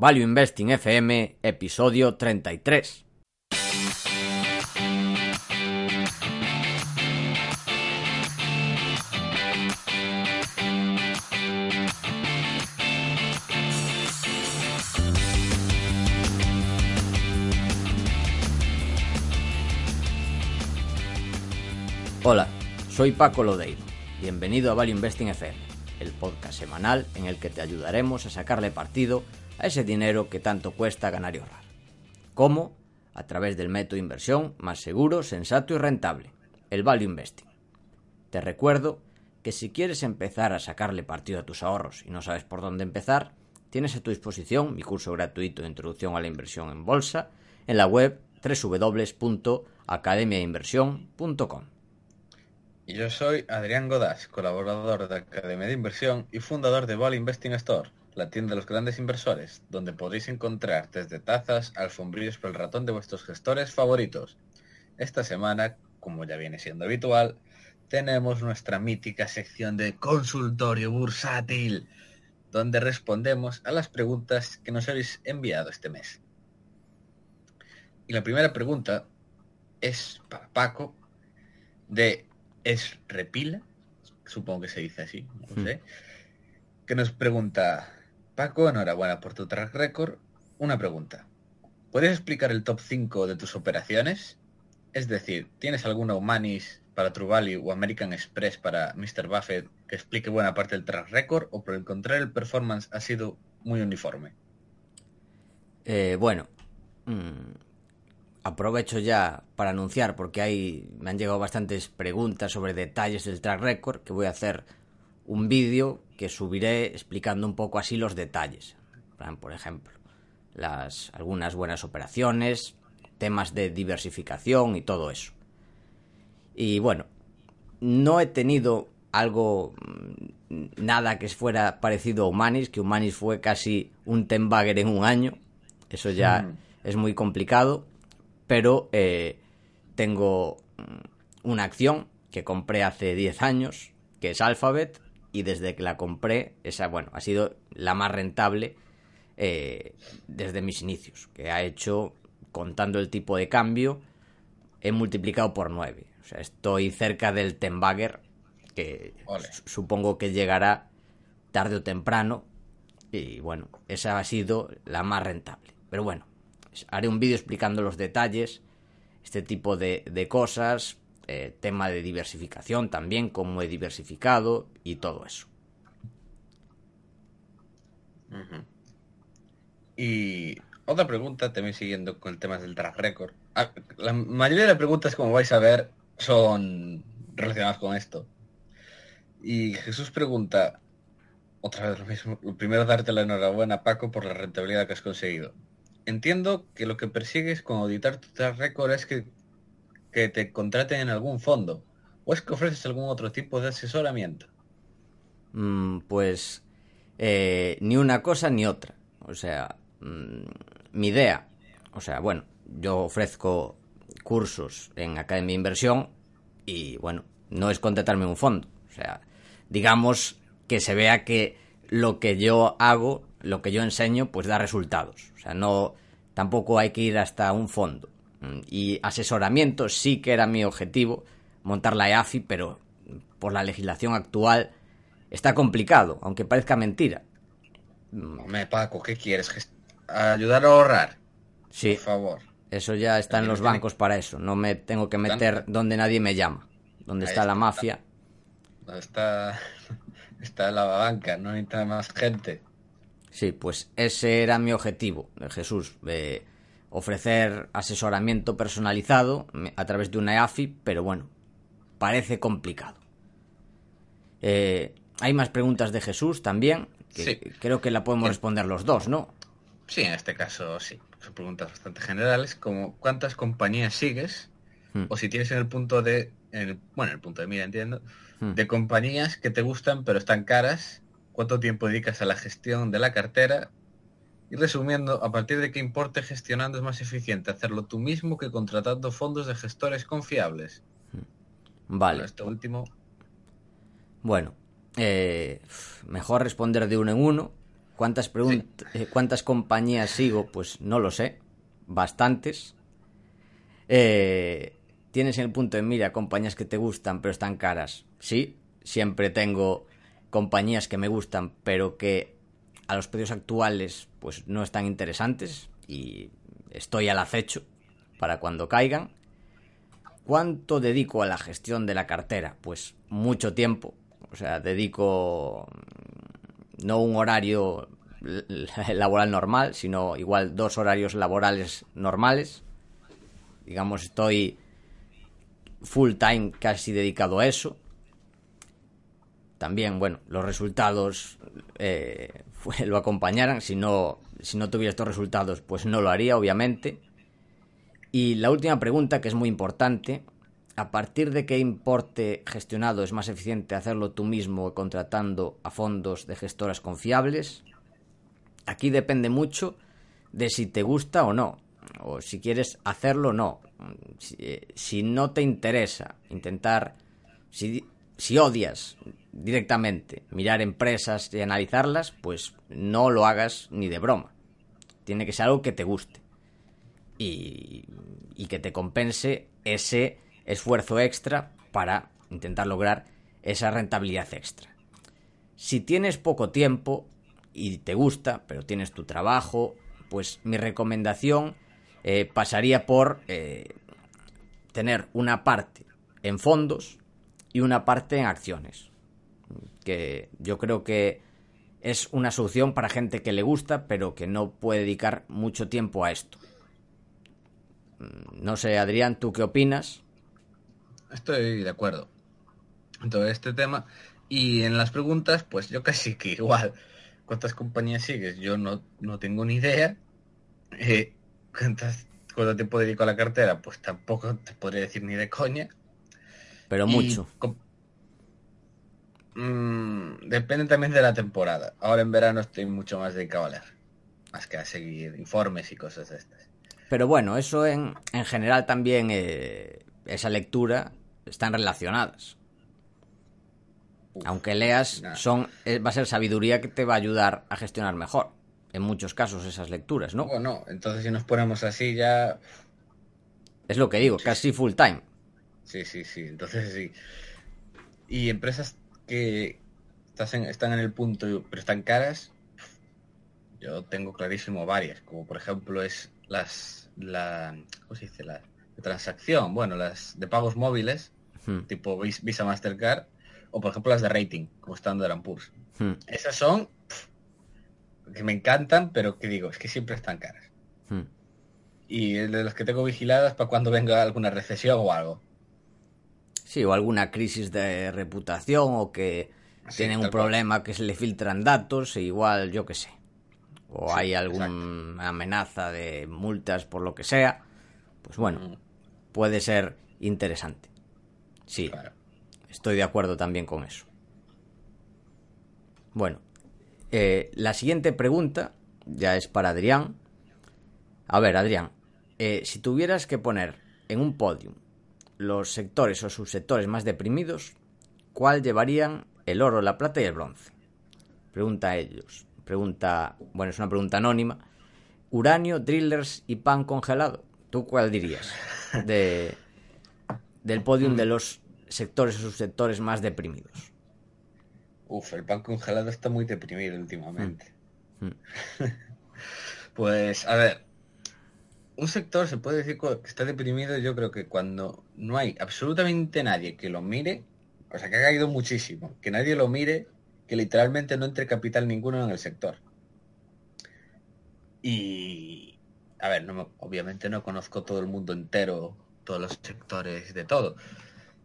Value Investing FM, episodio 33. Hola, soy Paco Lodeiro. Bienvenido a Value Investing FM, el podcast semanal en el que te ayudaremos a sacarle partido a ese dinero que tanto cuesta ganar y ahorrar. ¿Cómo? A través del método de inversión más seguro, sensato y rentable, el Value Investing. Te recuerdo que si quieres empezar a sacarle partido a tus ahorros y no sabes por dónde empezar, tienes a tu disposición mi curso gratuito de introducción a la inversión en bolsa en la web www.academiainversión.com. Y yo soy Adrián Godás, colaborador de Academia de Inversión y fundador de Value Investing Store, la tienda de los grandes inversores, donde podréis encontrar desde tazas, alfombrillos por el ratón de vuestros gestores favoritos. Esta semana, como ya viene siendo habitual, tenemos nuestra mítica sección de consultorio bursátil, donde respondemos a las preguntas que nos habéis enviado este mes. Y la primera pregunta es para Paco, de Es Repila, supongo que se dice así, no sé, que nos pregunta, Paco, enhorabuena por tu track record. Una pregunta. ¿Puedes explicar el top 5 de tus operaciones? Es decir, ¿tienes alguna Humanis para True o American Express para Mr. Buffett que explique buena parte del track record o por el contrario el performance ha sido muy uniforme? Eh, bueno, mm, aprovecho ya para anunciar porque hay me han llegado bastantes preguntas sobre detalles del track record que voy a hacer un vídeo que subiré explicando un poco así los detalles. Por ejemplo, las, algunas buenas operaciones, temas de diversificación y todo eso. Y bueno, no he tenido algo, mm, nada que fuera parecido a Humanis, que Humanis fue casi un Tenbagger en un año. Eso ya mm. es muy complicado. Pero eh, tengo mm, una acción que compré hace 10 años, que es Alphabet, y desde que la compré, esa, bueno, ha sido la más rentable eh, desde mis inicios, que ha hecho, contando el tipo de cambio, he multiplicado por 9. O sea, estoy cerca del Tenbagger, que supongo que llegará tarde o temprano, y bueno, esa ha sido la más rentable. Pero bueno, haré un vídeo explicando los detalles, este tipo de, de cosas, eh, tema de diversificación también, cómo he diversificado y todo eso. Y otra pregunta, también siguiendo con el tema del track record. Ah, la mayoría de las preguntas, como vais a ver, son relacionadas con esto. Y Jesús pregunta, otra vez lo mismo, primero darte la enhorabuena, Paco, por la rentabilidad que has conseguido. Entiendo que lo que persigues con auditar tu track record es que que te contraten en algún fondo? ¿O es que ofreces algún otro tipo de asesoramiento? Mm, pues eh, ni una cosa ni otra. O sea, mm, mi idea, o sea, bueno, yo ofrezco cursos en Academia de Inversión y bueno, no es contratarme un fondo. O sea, digamos que se vea que lo que yo hago, lo que yo enseño, pues da resultados. O sea, no, tampoco hay que ir hasta un fondo. Mm, y asesoramiento sí que era mi objetivo, montar la EAFI, pero por la legislación actual está complicado, aunque parezca mentira. Me Paco, ¿qué quieres? ¿Ayudar a ahorrar? Sí. Por favor. Eso ya está en los bancos para eso. No me tengo que meter donde nadie me llama. Donde está, la mafia. Donde está, está la banca, no necesita más gente. Sí, pues ese era mi objetivo, Jesús. Eh, ofrecer asesoramiento personalizado a través de una EAFI, pero bueno, parece complicado. Eh, hay más preguntas de Jesús también, que creo que la podemos responder los dos, ¿no? Sí, en este caso sí. Son preguntas bastante generales, como cuántas compañías sigues, Hmm. o si tienes en el punto de, en el- bueno, en el punto de mira, entiendo, Hmm. de compañías que te gustan pero están caras, cuánto tiempo dedicas a la gestión de la cartera, y resumiendo, a partir de qué importe gestionando es más eficiente hacerlo tú mismo que contratando fondos de gestores confiables. Vale. Bueno, esto último, Bueno, eh, mejor responder de uno en uno. ¿Cuántas, pregun- eh, ¿Cuántas compañías sigo? Pues no lo sé. Bastantes. Eh, ¿Tienes en el punto de mira compañías que te gustan pero están caras? Sí, siempre tengo compañías que me gustan pero que a los precios actuales pues no están interesantes y estoy al acecho para cuando caigan. ¿Cuánto dedico a la gestión de la cartera? Pues mucho tiempo. O sea, dedico mm, no un horario laboral normal, sino igual dos horarios laborales normales. Digamos, estoy full time casi dedicado a eso. También, bueno, los resultados eh, lo acompañaran. Si no, si no tuviera estos resultados, pues no lo haría, obviamente. Y la última pregunta, que es muy importante, ¿a partir de qué importe gestionado es más eficiente hacerlo tú mismo contratando a fondos de gestoras confiables? Aquí depende mucho de si te gusta o no, o si quieres hacerlo o no. Si, eh, si no te interesa intentar, si, si odias directamente mirar empresas y analizarlas, pues no lo hagas ni de broma. Tiene que ser algo que te guste y, que te compense ese esfuerzo extra para intentar lograr esa rentabilidad extra. Si tienes poco tiempo y te gusta, pero tienes tu trabajo, pues mi recomendación eh, pasaría por eh, tener una parte en fondos y una parte en acciones. Que yo creo que es una solución para gente que le gusta, pero que no puede dedicar mucho tiempo a esto. No sé, Adrián, ¿tú qué opinas? estoy de acuerdo en todo este tema. Y en las preguntas, pues yo casi que igual. ¿Cuántas compañías sigues? Yo no, no tengo ni idea. Eh, ¿cuántas, ¿Cuánto tiempo dedico a la cartera? Pues tampoco te podría decir ni de coña. Pero mucho. Mm, depende también de la temporada. Ahora en verano estoy mucho más dedicado a leer. Más que a seguir informes y cosas de estas. Pero bueno, eso en, en general también, eh, esa lectura, están relacionadas. Uf, Aunque leas, nada. son, eh, va a ser sabiduría que te va a ayudar a gestionar mejor. En muchos casos esas lecturas, ¿no? Bueno, entonces si nos ponemos así ya... Es lo que digo, casi full time. Sí, sí, sí. Entonces sí. Y empresas que en- están en el punto, pero están caras, yo tengo clarísimo varias, como por ejemplo es las, la, ¿cómo se dice? La de transacción, bueno, las de pagos móviles, Hmm, tipo Vis- Visa Mastercard, o por ejemplo las de rating, como Standard Poor's. hmm, Esas son que me encantan, pero que digo, es que siempre están caras. hmm. Y de las que tengo vigiladas para cuando venga alguna recesión o algo. Sí, o alguna crisis de reputación o que Sí, tienen un cual. problema que se le filtran datos, e igual, yo qué sé. O Sí, hay alguna amenaza de multas por lo que sea. Pues bueno, Mm, puede ser interesante. Sí, claro. estoy de acuerdo también con eso. Bueno, eh, la siguiente pregunta ya es para Adrián. A ver, Adrián, eh, si tuvieras que poner en un podium los sectores o subsectores más deprimidos, ¿cuál llevarían el oro, la plata y el bronce? Pregunta a ellos. Pregunta, bueno, es una pregunta anónima. Uranio, drillers y pan congelado. ¿Tú cuál dirías? De, del podium de los sectores o subsectores más deprimidos. Uf, el pan congelado está muy deprimido últimamente. Mm. pues, a ver, un sector se puede decir que está deprimido yo creo que cuando no hay absolutamente nadie que lo mire, o sea, que ha caído muchísimo, que nadie lo mire, que literalmente no entre capital ninguno en el sector. Y, a ver, no me- obviamente no conozco todo el mundo entero, todos los sectores de todo,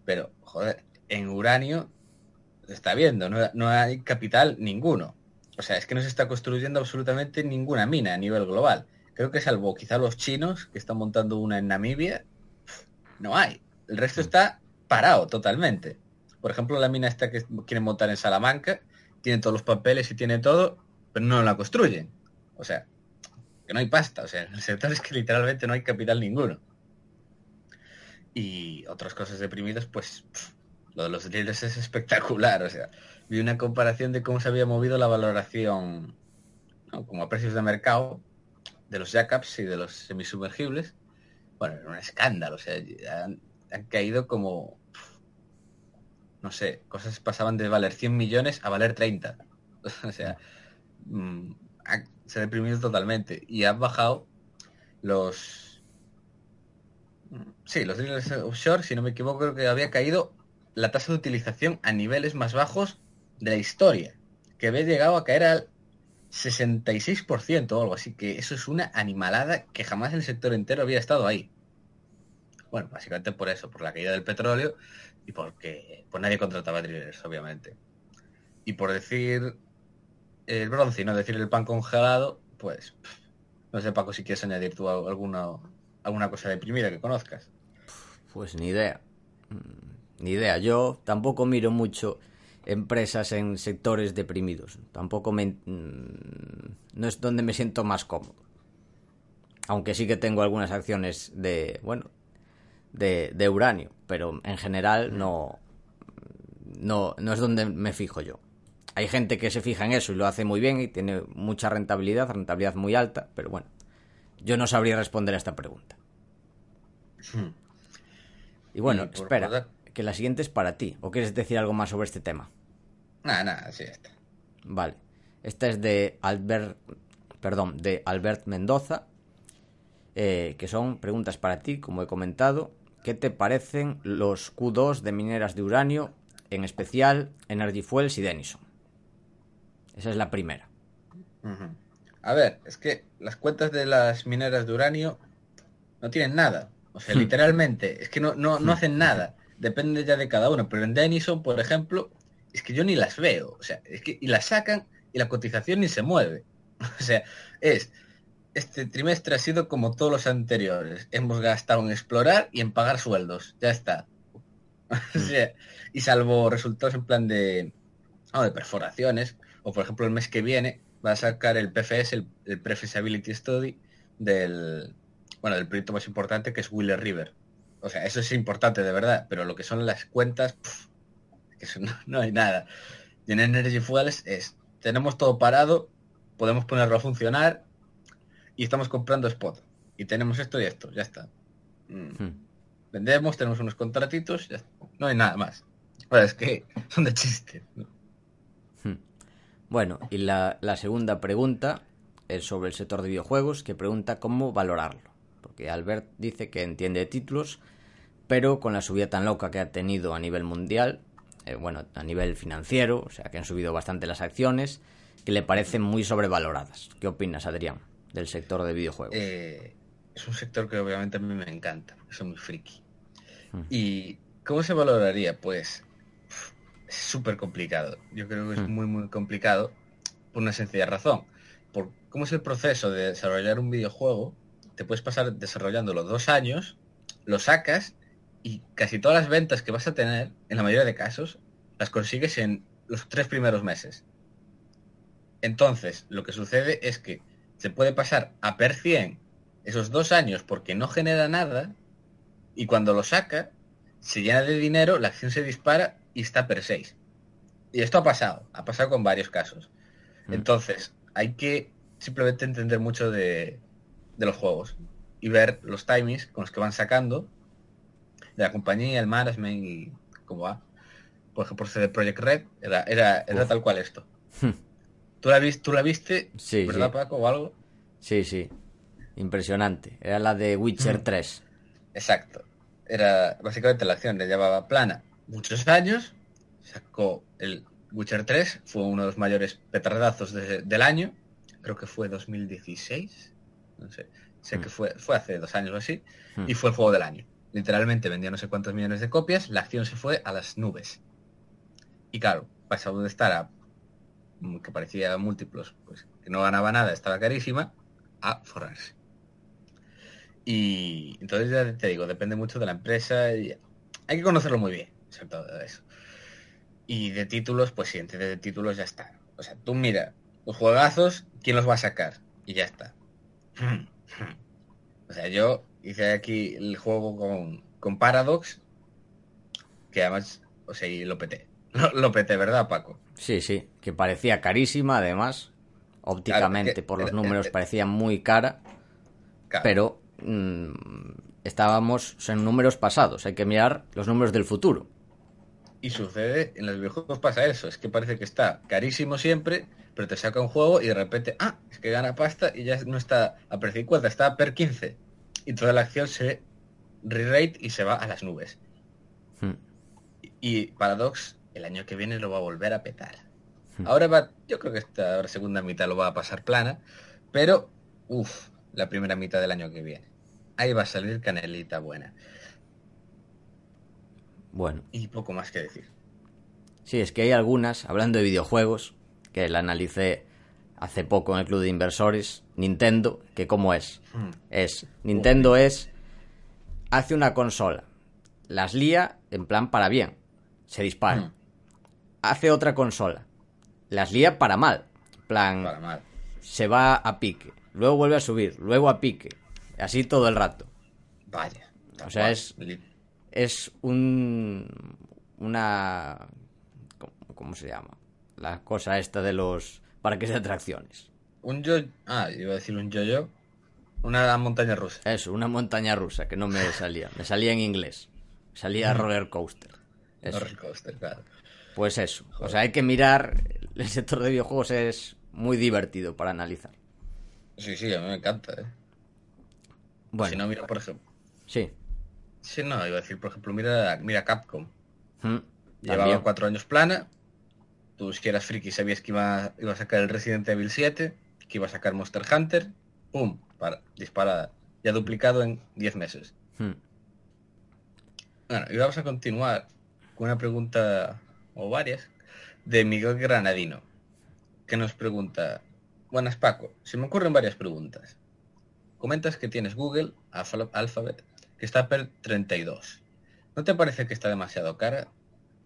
pero, joder, en uranio está viendo, no, no hay capital ninguno. o sea, es que no se está construyendo absolutamente ninguna mina a nivel global. Creo que salvo quizá los chinos que están montando una en Namibia, no hay. El resto está parado totalmente. Por ejemplo, la mina esta que quieren montar en Salamanca, tiene todos los papeles y tiene todo, pero no la construyen. O sea, que no hay pasta. O sea, el sector es que literalmente no hay capital ninguno. Y otras cosas deprimidas, pues lo de los dealers es espectacular. O sea, vi una comparación de cómo se había movido la valoración como a precios de mercado de los jackups y de los semisumergibles. Bueno, era un escándalo. O sea, han, caído como no sé, cosas pasaban de valer 100 millones a valer 30. o sea, mm, se ha deprimido totalmente. Y han bajado los... Sí, los drillers offshore, si no me equivoco, creo que había caído la tasa de utilización a niveles más bajos de la historia. Que había llegado a caer al 66% o algo así. Que eso es una animalada que jamás el sector entero había estado ahí. Bueno, básicamente por eso, por la caída del petróleo y porque pues nadie contrataba drillers, obviamente. Y por decir el bronce y no decir el pan congelado, pues no sé, Paco, si quieres añadir tú alguna, alguna cosa deprimida que conozcas. Pues ni idea. Mm, ni idea. Yo tampoco miro mucho empresas en sectores deprimidos. Tampoco me... Mm, no es donde me siento más cómodo. Aunque sí que tengo algunas acciones de, bueno, de, uranio, pero en general no, no, no es donde me fijo yo. Hay gente que se fija en eso y lo hace muy bien y tiene mucha rentabilidad, rentabilidad muy alta, pero bueno, yo no sabría responder a esta pregunta. Hmm. Y bueno, espera, que la siguiente es para ti. ¿O quieres decir algo más sobre este tema? Nada, nada, sí está. Vale. Esta es de Albert, perdón, de Albert Mendoza, eh, que son preguntas para ti, como he comentado. ¿Qué te parecen los Q2 de mineras de uranio, en especial Energy Fuels y Denison? Esa es la primera. A ver, es que las cuentas de las mineras de uranio no tienen nada. O sea, hmm. literalmente, es que no, no, no hacen nada. Depende ya de cada uno. Pero en Denison, por ejemplo, es que yo ni las veo. O sea, es que y las sacan y la cotización ni se mueve. O sea, es este trimestre ha sido como todos los anteriores. Hemos gastado en explorar y en pagar sueldos. Ya está. y salvo resultados en plan de, de perforaciones, o por ejemplo el mes que viene va a sacar el PFS, el, el Prefeasibility Study, del, bueno, del proyecto más importante que es Wheeler River. O sea, eso es importante de verdad, pero lo que son las cuentas, que eso no, hay nada. Y en Energy Fuels es, tenemos todo parado, podemos ponerlo a funcionar, y estamos comprando spot. Y tenemos esto y esto, ya está. Mm. Hmm. Vendemos, tenemos unos contratitos, ya no hay nada más. es que son de chiste. Hmm. Bueno, y la, la segunda pregunta es sobre el sector de videojuegos, que pregunta cómo valorarlo. Porque Albert dice que entiende títulos, pero con la subida tan loca que ha tenido a nivel mundial, eh, bueno, a nivel financiero, o sea que han subido bastante las acciones, que le parecen muy sobrevaloradas. ¿Qué opinas, Adrián? del sector de videojuegos? Eh, es un sector que obviamente a mí me encanta, porque soy muy friki. Hmm. ¿Y cómo se valoraría? Pues es súper complicado. Yo creo que es hmm. muy, muy complicado por una sencilla razón. Por cómo es el proceso de desarrollar un videojuego, te puedes pasar desarrollándolo dos años, lo sacas y casi todas las ventas que vas a tener, en la mayoría de casos, las consigues en los tres primeros meses. Entonces, lo que sucede es que se puede pasar a per 100 esos dos años porque no genera nada y cuando lo saca se llena de dinero, la acción se dispara y está per 6. Y esto ha pasado, ha pasado con varios casos. Mm. Entonces, hay que simplemente entender mucho de, de, los juegos y ver los timings con los que van sacando de la compañía, el management y cómo va. Por ejemplo, de Project Red era, era, era tal cual esto. ¿Tú la, viste, tú la viste? Sí. ¿Verdad, Paco? ¿O algo? Sí, sí. Impresionante. Era la de Witcher 3. Mm. Exacto. Era básicamente la acción le llevaba plana muchos años. Sacó el Witcher 3. Fue uno de los mayores petardazos del año. Creo que fue 2016. No sé. Sé que mm. fue, fue hace dos años o así. Mm. Y fue el juego del año. Literalmente vendía no sé cuántos millones de copias. La acción se fue a las nubes. Y claro, pasó de estar a que parecía múltiplos, pues que no ganaba nada, estaba carísima, a forrarse. Y entonces ya te digo, depende mucho de la empresa y hay que conocerlo muy bien, sobre todo eso. Y de títulos, pues sí, entre de títulos ya está. O sea, tú mira, los juegazos, ¿quién los va a sacar? Y ya está. O sea, yo hice aquí el juego con, con Paradox, que además, o sea, y lo peté. Lo, peté, ¿verdad, Paco? Sí, sí, que parecía carísima además. Ópticamente, por los números, parecía muy cara. Pero mm, estábamos en números pasados. Hay que mirar los números del futuro. Y sucede, en los videojuegos pasa eso, es que parece que está carísimo siempre, pero te saca un juego y de repente, ah, es que gana pasta y ya no está a precio 50, está per 15. Y toda la acción se re-rate y se va a las nubes. Hmm. Y Paradox el año que viene lo va a volver a petar. Hmm. Ahora va, yo creo que esta segunda mitad lo va a pasar plana, pero, uff, la primera mitad del año que viene. Ahí va a salir canelita buena. Bueno. Y poco más que decir. Sí, es que hay algunas, hablando de videojuegos, que la analicé hace poco en el club de inversores, Nintendo, que cómo es. Hmm. Es, Nintendo es, hace una consola, las lía en plan para bien, se dispara. Hmm. Hace otra consola, las lía para mal, plan, para mal. se va a pique, luego vuelve a subir, luego a pique, así todo el rato. Vaya. O sea, es es un una ¿cómo se llama? La cosa esta de los parques de atracciones. Un yo ah, iba a decir un yo-yo. Una montaña rusa. Eso, una montaña rusa que no me salía, me salía en inglés. Salía roller coaster. Roller coaster, claro. Pues eso. O sea, hay que mirar. El sector de videojuegos es muy divertido para analizar. Sí, sí, a mí me encanta, ¿eh? Bueno. Si no, mira, por ejemplo. Sí. Sí, no, iba a decir, por ejemplo, mira, mira Capcom. Hmm, Llevaba cuatro años plana. Tú, si eras friki, sabías que iba, iba a sacar el Resident Evil 7, que iba a sacar Monster Hunter. ¡Pum! Para, disparada. Ya duplicado en 10 meses. Hmm. Bueno, y vamos a continuar con una pregunta, o varias, de Miguel Granadino, que nos pregunta, buenas Paco, se me ocurren varias preguntas. Comentas que tienes Google, Alphabet, que está per 32. ¿No te parece que está demasiado cara?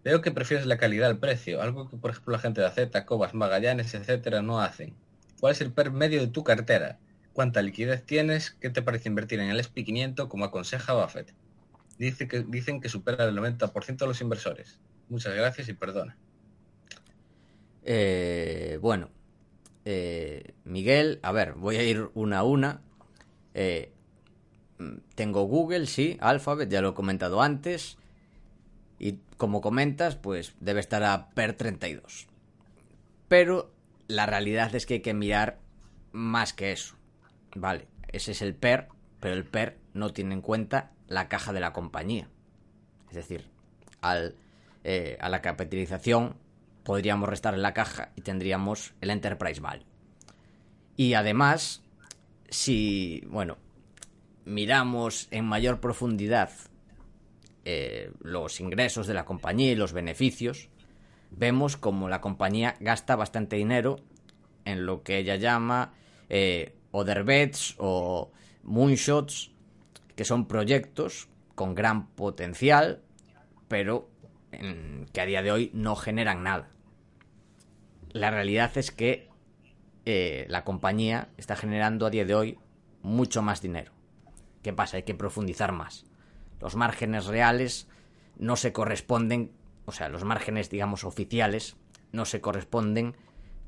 Veo que prefieres la calidad al precio, algo que por ejemplo la gente de AZ, Cobas, Magallanes, etcétera, no hacen. ¿Cuál es el medio de tu cartera? ¿Cuánta liquidez tienes? ¿Qué te parece invertir en el SP500 como aconseja Buffett? Dicen que supera el 90% de los inversores. Muchas gracias y perdona. Eh, bueno, eh, Miguel, a ver, voy a ir una a una. Eh, tengo Google, sí, Alphabet, ya lo he comentado antes. Y como comentas, pues debe estar a PER 32. Pero la realidad es que hay que mirar más que eso. Vale, ese es el PER, pero el PER no tiene en cuenta la caja de la compañía. Es decir, al, eh, a la capitalización podríamos restar la caja y tendríamos el Enterprise Value. Y además, si, bueno, miramos en mayor profundidad eh, los ingresos de la compañía y los beneficios, vemos como la compañía gasta bastante dinero en lo que ella llama eh, other bets o moonshots, que son proyectos con gran potencial, pero que a día de hoy no generan nada. La realidad es que eh, la compañía está generando a día de hoy mucho más dinero. ¿Qué pasa? Hay que profundizar más. Los márgenes reales no se corresponden, o sea, los márgenes, digamos, oficiales no se corresponden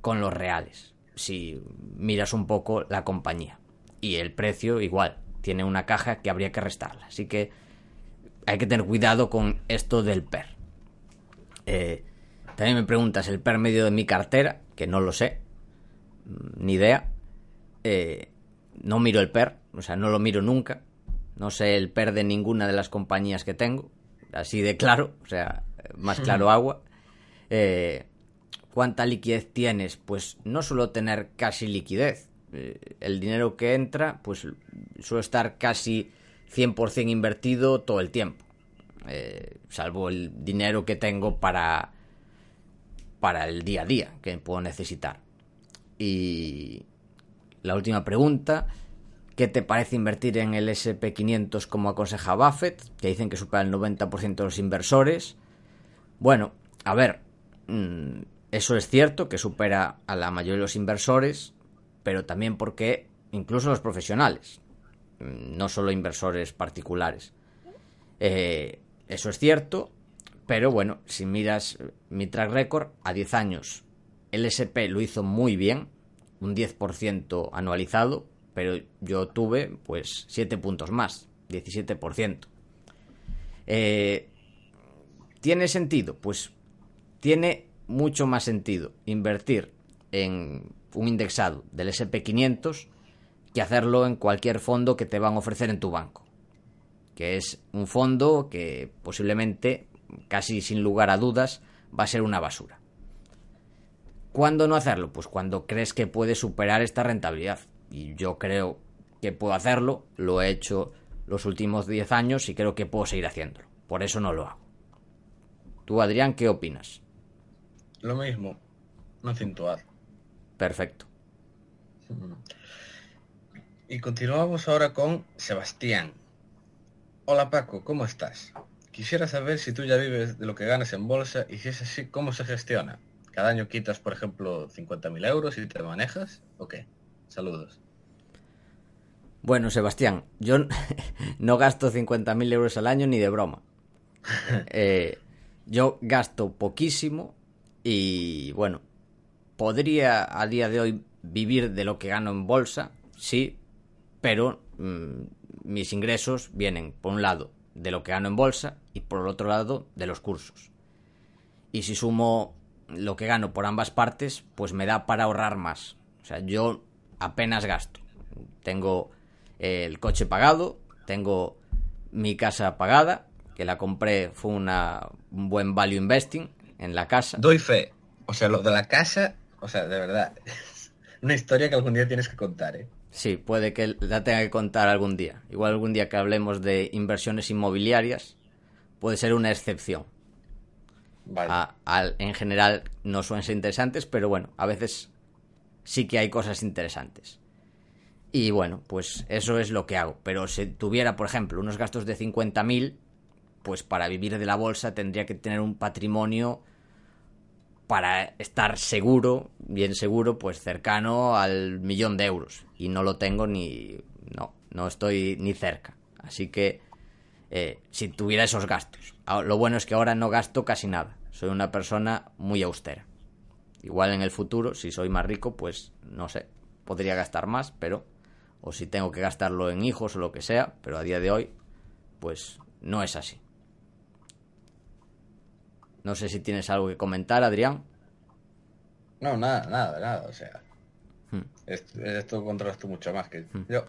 con los reales. Si miras un poco la compañía. Y el precio igual, tiene una caja que habría que restarla. Así que hay que tener cuidado con esto del PER. Eh, también me preguntas el PER medio de mi cartera, que no lo sé, mm, ni idea. Eh, no miro el PER, o sea, no lo miro nunca. No sé el PER de ninguna de las compañías que tengo, así de claro, o sea, más claro agua. Eh, ¿Cuánta liquidez tienes? Pues no suelo tener casi liquidez. Eh, el dinero que entra, pues suele estar casi 100% invertido todo el tiempo. Eh, salvo el dinero que tengo para para el día a día que puedo necesitar. Y la última pregunta, ¿qué te parece invertir en el SP500 como aconseja Buffett? Que dicen que supera el 90% de los inversores. Bueno, a ver, mm, eso es cierto, que supera a la mayoría de los inversores, pero también porque incluso los profesionales, mm, no solo inversores particulares. Eh, eso es cierto, pero bueno, si miras mi track record, a 10 años el SP lo hizo muy bien, un 10% anualizado, pero yo tuve pues 7 puntos más, 17%. Eh, ¿Tiene sentido? Pues tiene mucho más sentido invertir en un indexado del SP500 que hacerlo en cualquier fondo que te van a ofrecer en tu banco. Que es un fondo que posiblemente, casi sin lugar a dudas, va a ser una basura. ¿Cuándo no hacerlo? Pues cuando crees que puedes superar esta rentabilidad. Y yo creo que puedo hacerlo, lo he hecho los últimos 10 años y creo que puedo seguir haciéndolo. Por eso no lo hago. Tú, Adrián, ¿qué opinas? Lo mismo, no acentuado. Perfecto. Y continuamos ahora con Sebastián. Hola Paco, ¿cómo estás? Quisiera saber si tú ya vives de lo que ganas en bolsa y si es así, ¿cómo se gestiona? ¿Cada año quitas, por ejemplo, 50.000 euros y te manejas? ¿O qué? Saludos. Bueno, Sebastián, yo no gasto 50.000 euros al año ni de broma. Eh, yo gasto poquísimo y bueno, podría a día de hoy vivir de lo que gano en bolsa, sí, pero mm, mis ingresos vienen, por un lado, de lo que gano en bolsa y por el otro lado, de los cursos. Y si sumo lo que gano por ambas partes, pues me da para ahorrar más. O sea, yo apenas gasto. Tengo el coche pagado, tengo mi casa pagada, que la compré, fue una, un buen value investing en la casa. Doy fe. O sea, lo de la casa, o sea, de verdad, una historia que algún día tienes que contar, ¿eh? Sí, puede que la tenga que contar algún día. Igual algún día que hablemos de inversiones inmobiliarias, puede ser una excepción. en general no suelen ser interesantes, pero bueno, a veces sí que hay cosas interesantes. Y bueno, pues eso es lo que hago. Pero si tuviera, por ejemplo, unos gastos de 50.000, pues para vivir de la bolsa tendría que tener un patrimonio para estar seguro, bien seguro, pues cercano al millón de euros. Y no lo tengo ni... No, no estoy ni cerca. Así que eh, si tuviera esos gastos. Lo bueno es que ahora no gasto casi nada. Soy una persona muy austera. Igual en el futuro, si soy más rico, pues no sé, podría gastar más, pero... O si tengo que gastarlo en hijos o lo que sea, pero a día de hoy, pues no es así. No sé si tienes algo que comentar, Adrián. No, nada, nada, nada. O sea, hmm. esto, controlas tú mucho más que hmm. yo.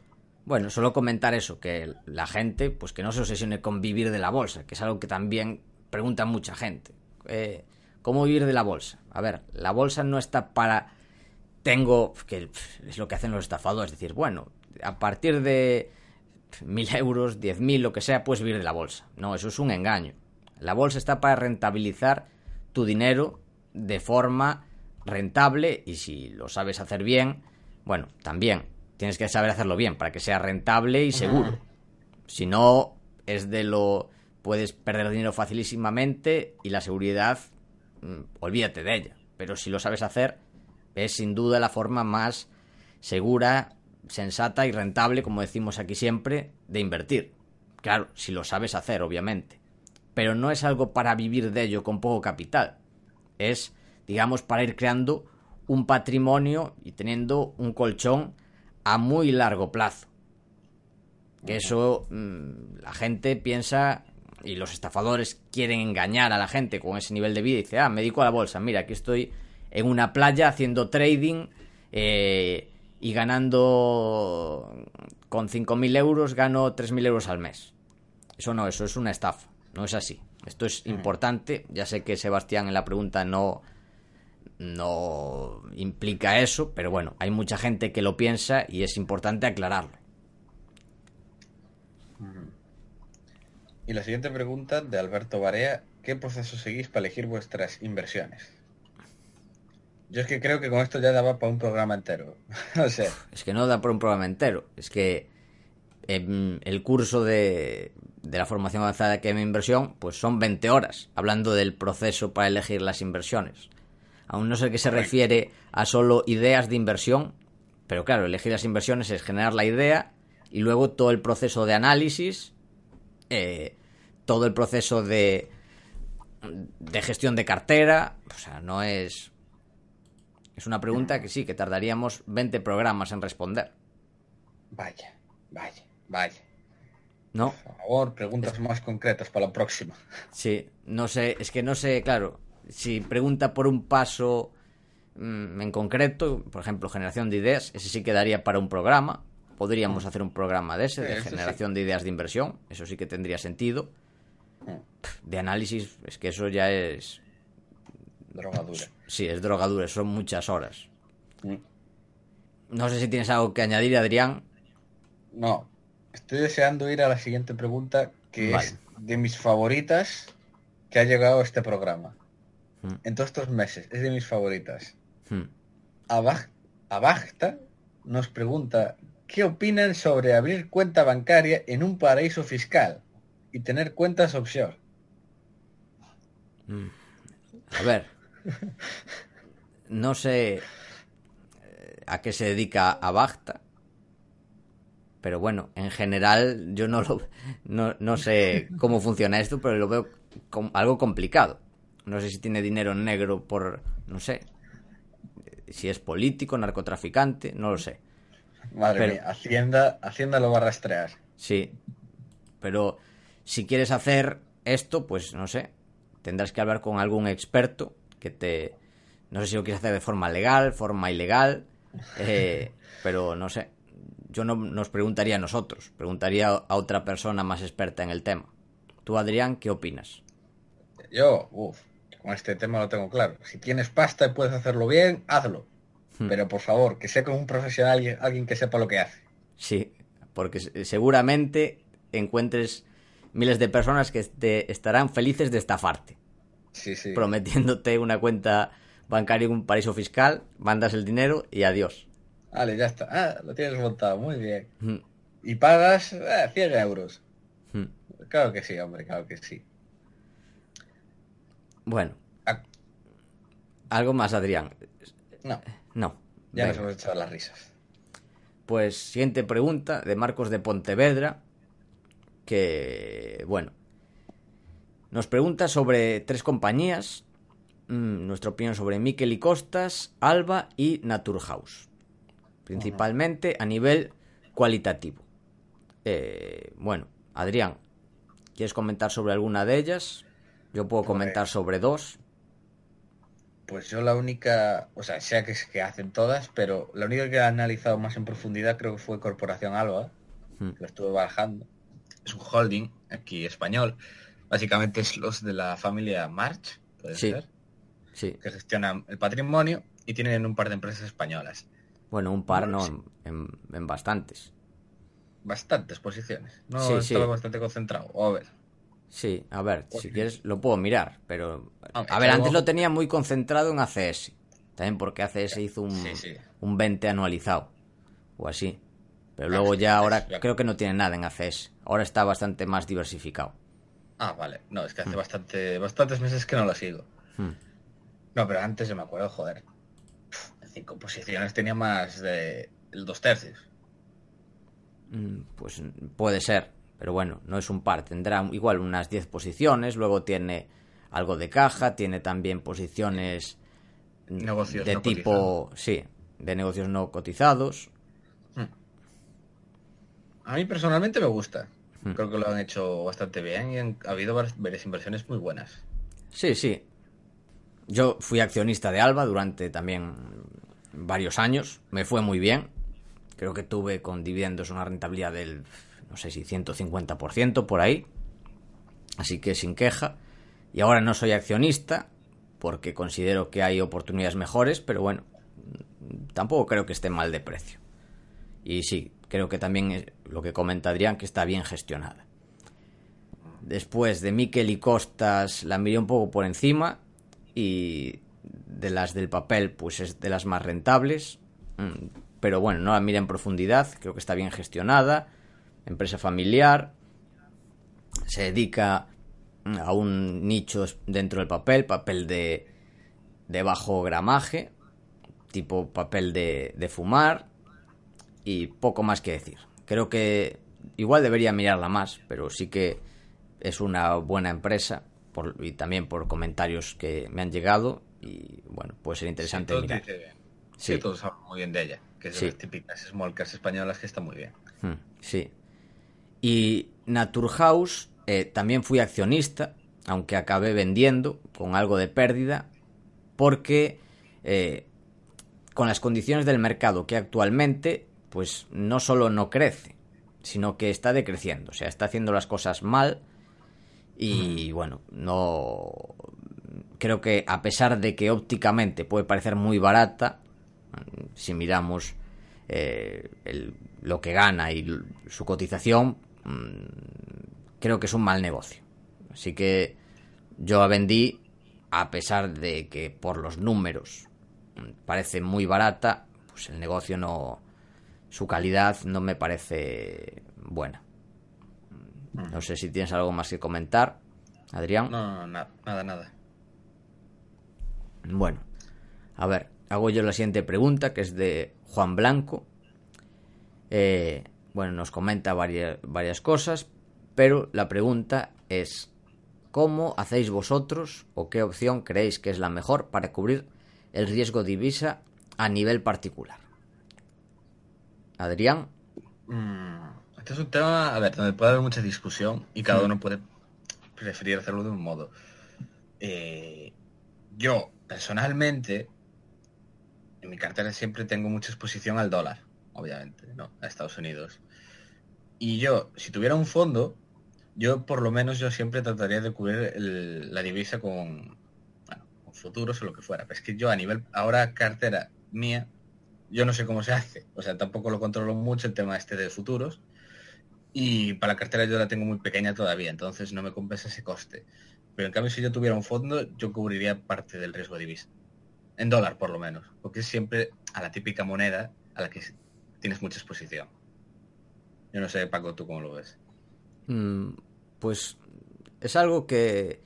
Bueno, solo comentar eso, que la gente, pues que no se obsesione con vivir de la bolsa, que es algo que también pregunta mucha gente. Eh, ¿Cómo vivir de la bolsa? A ver, la bolsa no está para... Tengo, que es lo que hacen los estafadores, es decir, bueno, a partir de mil euros, diez mil, lo que sea, puedes vivir de la bolsa. No, eso es un engaño. La bolsa está para rentabilizar tu dinero de forma rentable y si lo sabes hacer bien, bueno, también tienes que saber hacerlo bien para que sea rentable y seguro. Si no, es de lo... puedes perder dinero facilísimamente y la seguridad, mm, olvídate de ella. Pero si lo sabes hacer, es sin duda la forma más segura, sensata y rentable, como decimos aquí siempre, de invertir. Claro, si lo sabes hacer, obviamente pero no es algo para vivir de ello con poco capital. Es, digamos, para ir creando un patrimonio y teniendo un colchón a muy largo plazo. Que eso mm, la gente piensa y los estafadores quieren engañar a la gente con ese nivel de vida y dice, ah, me dedico a la bolsa, mira, aquí estoy en una playa haciendo trading eh, y ganando con 5.000 euros, gano 3.000 euros al mes. Eso no, eso es una estafa. No es así. Esto es importante. Ya sé que Sebastián en la pregunta no, no implica eso, pero bueno, hay mucha gente que lo piensa y es importante aclararlo. Y la siguiente pregunta de Alberto Barea, ¿qué proceso seguís para elegir vuestras inversiones? Yo es que creo que con esto ya daba para un programa entero. o sea, Es que no da por un programa entero. Es que em, el curso de, de la formación avanzada de Academia de Inversión, pues son 20 horas, hablando del proceso para elegir las inversiones. Aún no sé que se refiere a solo ideas de inversión, pero claro, elegir las inversiones es generar la idea y luego todo el proceso de análisis, eh, todo el proceso de, de gestión de cartera. O sea, no es. Es una pregunta que sí, que tardaríamos 20 programas en responder. vaya, vaya, vaya. ¿No? Por favor, preguntas más concretas para la próxima. Sí, no sé, es que no sé, claro, si pregunta por un paso mm, en concreto, por ejemplo, generación de ideas, ese sí quedaría para un programa. Podríamos hacer un programa de ese, Sí, de sí. generación de ideas de inversión, eso sí que tendría sentido. Mm. De análisis, es que eso ya es, Drogadura. sí, es drogadura, son muchas horas. Mm. No sé si tienes algo que añadir, Adrián. No, estoy deseando ir a la siguiente pregunta, que Vale. es de mis favoritas que ha llegado a este programa. Mm. En todos estos meses, es de mis favoritas. Abaj- Abajta nos pregunta, ¿qué opinan sobre abrir cuenta bancaria en un paraíso fiscal y tener cuentas offshore? A ver. No sé eh, a qué se dedica Abacta. Pero bueno, en general yo no lo no, no sé cómo funciona esto, pero lo veo como algo complicado. No sé si tiene dinero negro por, no sé, si es político, narcotraficante, no lo sé. Madre Pero- mía, Hacienda, Hacienda lo va a rastrear. Sí. Pero si quieres hacer esto, pues no sé. Tendrás que hablar con algún experto que te. No sé si lo quieres hacer de forma legal, forma ilegal. eh, pero no sé. Yo no nos preguntaría a nosotros. Preguntaría a otra persona más experta en el tema. Tú, Adrián, ¿qué opinas? Yo, uff, con este tema lo tengo claro. Si tienes pasta y puedes hacerlo bien, hazlo. Hmm. Pero por favor, que sea con un profesional, alguien- alguien que sepa lo que hace. Sí, porque se- seguramente encuentres miles de personas que te estarán felices de estafarte. Sí, sí. prometiéndote una cuenta bancaria en un paraíso fiscal, mandas el dinero y adiós. Vale, ya está. Ah, lo tienes montado, muy bien. Mm, Y pagas eh, 100 euros. mm. Claro que sí, hombre, claro que sí. Bueno, Ah, algo más, Adrián. no, No. ya nos Venga. hemos echado las risas. Pues siguiente pregunta de Marcos de Pontevedra, que, bueno, nos pregunta sobre tres compañías, mm, nuestra opinión sobre Miquel y Costas, Alba y Naturhaus, principalmente a nivel cualitativo. Eh, bueno, Adrián, ¿quieres comentar sobre alguna de ellas? Yo puedo comentar sobre dos. Pues yo la única, o sea, sé que, que hacen todas, pero la única que he analizado más en profundidad creo que fue Corporación Alba, Hmm. que lo estuve barajando. Es un holding aquí español. Básicamente es los de la familia March, puede Sí. ser, Sí, que gestionan el patrimonio y tienen un par de empresas españolas. bueno, un par, no, sí. en, en bastantes. Bastantes posiciones. No Sí, estaba bastante concentrado. O a ver. Sí, a ver, si Pues- quieres lo puedo mirar, pero... Ah, A ver, antes lo tenía muy concentrado en ACS. También porque ACS hizo un, un 20 anualizado. O así. Pero Ah, luego ya ahora creo que no tiene nada en ACS. Ahora está bastante más diversificado. Ah, vale. No, es que Hmm. hace bastante, bastantes meses que no lo sigo. Hmm. No, pero antes yo me acuerdo, joder. En cinco posiciones tenía más de el dos tercios. Mm, Pues mm, puede ser, pero bueno, no es un par. Tendrá igual unas 10 posiciones, luego tiene algo de caja, tiene también posiciones mm, Negocios de no tipo, sí, de negocios no cotizados. A mí personalmente me gusta. Creo que lo han hecho bastante bien y han ha habido var- varias inversiones muy buenas. Sí, sí. Yo fui accionista de Alba durante también varios años. Me fue muy bien. Creo que tuve con dividendos una rentabilidad del, no sé si 150% por ahí. Así que sin queja. Y ahora no soy accionista porque considero que hay oportunidades mejores, pero bueno, tampoco creo que esté mal de precio. Y sí, creo que también es lo que comenta Adrián, que está bien gestionada. Después de Miquel y Costas la miré un poco por encima y de las del papel, pues es de las más rentables. Mm, pero bueno, no la mira en profundidad, creo que está bien gestionada. Empresa familiar. Se dedica a un nicho dentro del papel, papel de, de bajo gramaje, tipo papel de, de fumar y poco más que decir. Creo que igual debería mirarla más, pero sí que es una buena empresa por, y también por comentarios que me han llegado y bueno, puede ser interesante sí, mirar. Dice bien. Sí. sí, todos hablan muy bien de ella, que es de Sí. las típicas small caps españolas que está muy bien. Hmm, Sí. Y Naturhaus eh, también fui accionista, aunque acabé vendiendo con algo de pérdida, porque eh, con las condiciones del mercado que actualmente, pues no solo no crece, sino que está decreciendo, o sea, está haciendo las cosas mal y bueno, no creo que a pesar de que ópticamente puede parecer muy barata, si miramos eh, el- lo que gana y su cotización, mm, creo que es un mal negocio. Así que yo la vendí a pesar de que por los números mm, parece muy barata, pues el negocio no, su calidad no me parece buena. No sé si tienes algo más que comentar, Adrián. No, no, na- nada, nada. Bueno, a ver, hago yo la siguiente pregunta, que es de Juan Blanco. Eh, bueno, nos comenta varias, varias cosas, pero la pregunta es, ¿cómo hacéis vosotros o qué opción creéis que es la mejor para cubrir el riesgo divisa a nivel particular? Adrián, Mm, Este es un tema, a ver, donde puede haber mucha discusión y cada uno puede preferir hacerlo de un modo. Eh, yo, personalmente, en mi cartera siempre tengo mucha exposición al dólar, obviamente, ¿no? A Estados Unidos. Y yo, si tuviera un fondo, yo por lo menos yo siempre trataría de cubrir el- la divisa con, bueno, con futuros o lo que fuera. Pero es que yo a nivel, ahora cartera mía, yo no sé cómo se hace. O sea, tampoco lo controlo mucho el tema este de futuros. Y para la cartera yo la tengo muy pequeña todavía, entonces no me compensa ese coste. Pero en cambio, si yo tuviera un fondo, yo cubriría parte del riesgo de divisa. En dólar, por lo menos. Porque es siempre a la típica moneda a la que tienes mucha exposición. Yo no sé, Paco, tú cómo lo ves. Mm, pues es algo que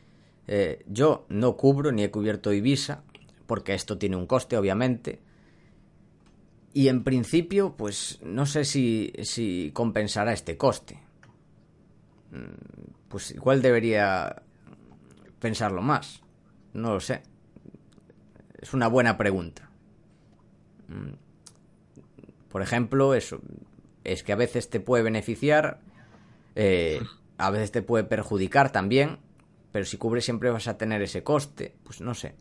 eh, yo no cubro ni he cubierto Ibiza, porque esto tiene un coste, obviamente. Y en principio, pues no sé si, si compensará este coste. Mm, Pues igual debería pensarlo más. No lo sé. Es una buena pregunta. Mm, Por ejemplo, eso. Es que a veces te puede beneficiar eh, a veces te puede perjudicar también, pero si cubres siempre vas a tener ese coste. Pues no sé.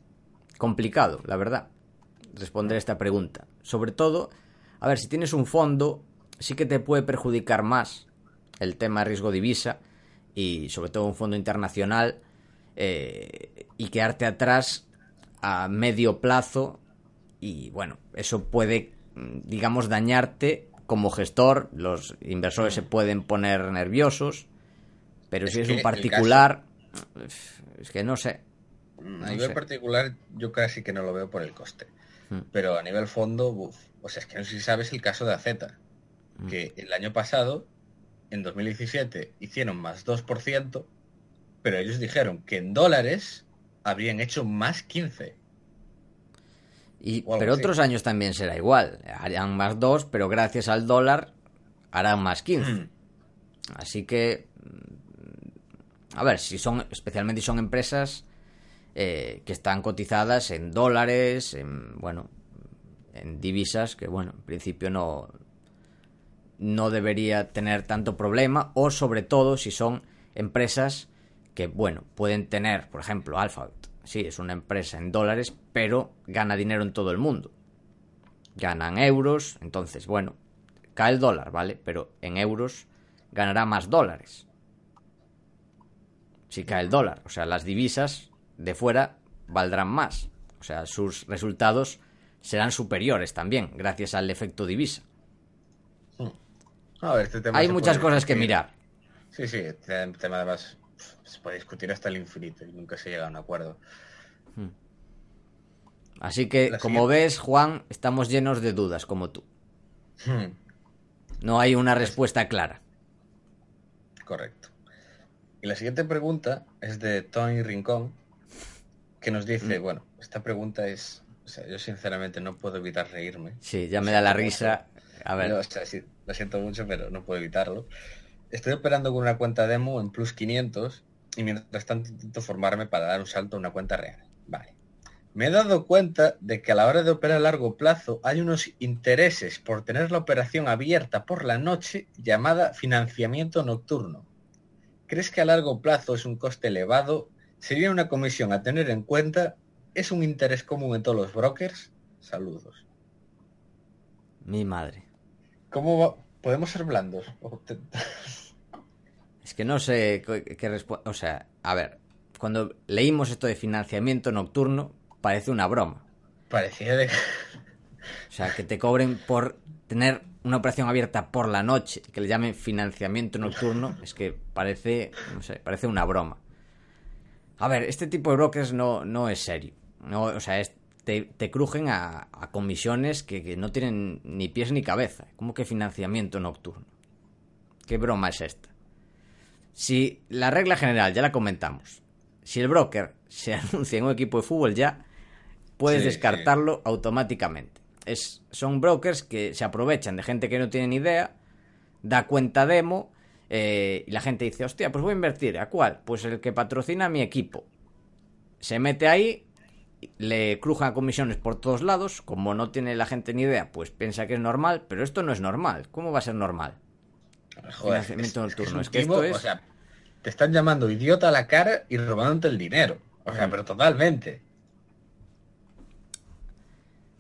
Complicado, la verdad, responder esta pregunta. Sobre todo, a ver, si tienes un fondo, sí que te puede perjudicar más el tema de riesgo divisa y sobre todo un fondo internacional eh, y quedarte atrás a medio plazo y bueno, eso puede, mm, digamos, dañarte como gestor, los inversores se pueden poner nerviosos, pero Es si es un particular, es que no sé. A No nivel sé. particular, yo casi que no lo veo por el coste. Mm. Pero a nivel fondo, uf, o sea, es que no sé si sabes el caso de AZ, Mm. que el año pasado, en 2017, hicieron más 2%, pero ellos dijeron que en dólares habrían hecho más 15. Y, pero así. otros años también será igual. Harán más 2, pero gracias al dólar harán más 15. Mm. Así que, mm, a ver, si son, especialmente si son empresas eh, que están cotizadas en dólares, en, bueno, en divisas, que bueno, en principio no, no debería tener tanto problema, o sobre todo si son empresas que, bueno, pueden tener, por ejemplo, Alphabet, sí, es una empresa en dólares, pero gana dinero en todo el mundo. Ganan euros, entonces, bueno, cae el dólar, ¿vale? Pero en euros ganará más dólares. Si cae el dólar, o sea, las divisas de fuera valdrán más. O sea, sus resultados serán superiores también, gracias al efecto divisa. A ver, este tema Hay muchas cosas que mirar. Sí, sí, este tema además se puede discutir hasta el infinito y nunca se llega a un acuerdo. Así que, La como siguiente. ves, Juan, estamos llenos de dudas, como tú. Hmm, No hay una respuesta clara. correcto. Y la siguiente pregunta es de Tony Rincón, que nos Mm. dice, bueno, esta pregunta es, o sea, yo sinceramente no puedo evitar reírme. Sí, ya me da la risa. A ver, Yo, o sea, sí, lo siento mucho, pero no puedo evitarlo. Estoy operando con una cuenta demo en Plus 500 y mientras tanto intento formarme para dar un salto a una cuenta real. Vale. Me he dado cuenta de que a la hora de operar a largo plazo hay unos intereses por tener la operación abierta por la noche llamada financiamiento nocturno. ¿Crees que a largo plazo es un coste elevado? ¿Sería una comisión a tener en cuenta? ¿Es un interés común en todos los brokers? Saludos. mi madre. ¿Cómo va? ¿Podemos ser blandos? Es que no sé qué, respo- O sea, a ver, cuando leímos esto de financiamiento nocturno, parece una broma. Parecía de... O sea, que te cobren por tener una operación abierta por la noche, que le llamen financiamiento nocturno, es que parece, no sé, parece una broma. A ver, este tipo de brokers no, no es serio. No, o sea, es- te, te crujen a, a comisiones que, que no tienen ni pies ni cabeza. ¿Cómo que financiamiento nocturno? ¿Qué broma es esta? Si la regla general, ya la comentamos, si el broker se anuncia en un equipo de fútbol ya, puedes Sí, descartarlo automáticamente. Es, son brokers que se aprovechan de gente que no tiene ni idea, da cuenta demo eh, y la gente dice, hostia, pues voy a invertir. ¿A cuál? Pues el que patrocina mi equipo. Se mete ahí, le crujan comisiones por todos lados, como no tiene la gente ni idea, pues piensa que es normal, pero esto no es normal. ¿Cómo va a ser normal? Joder, un es que esto es- O sea, te están llamando idiota a la cara y robándote el dinero. O sea, Mm. pero totalmente.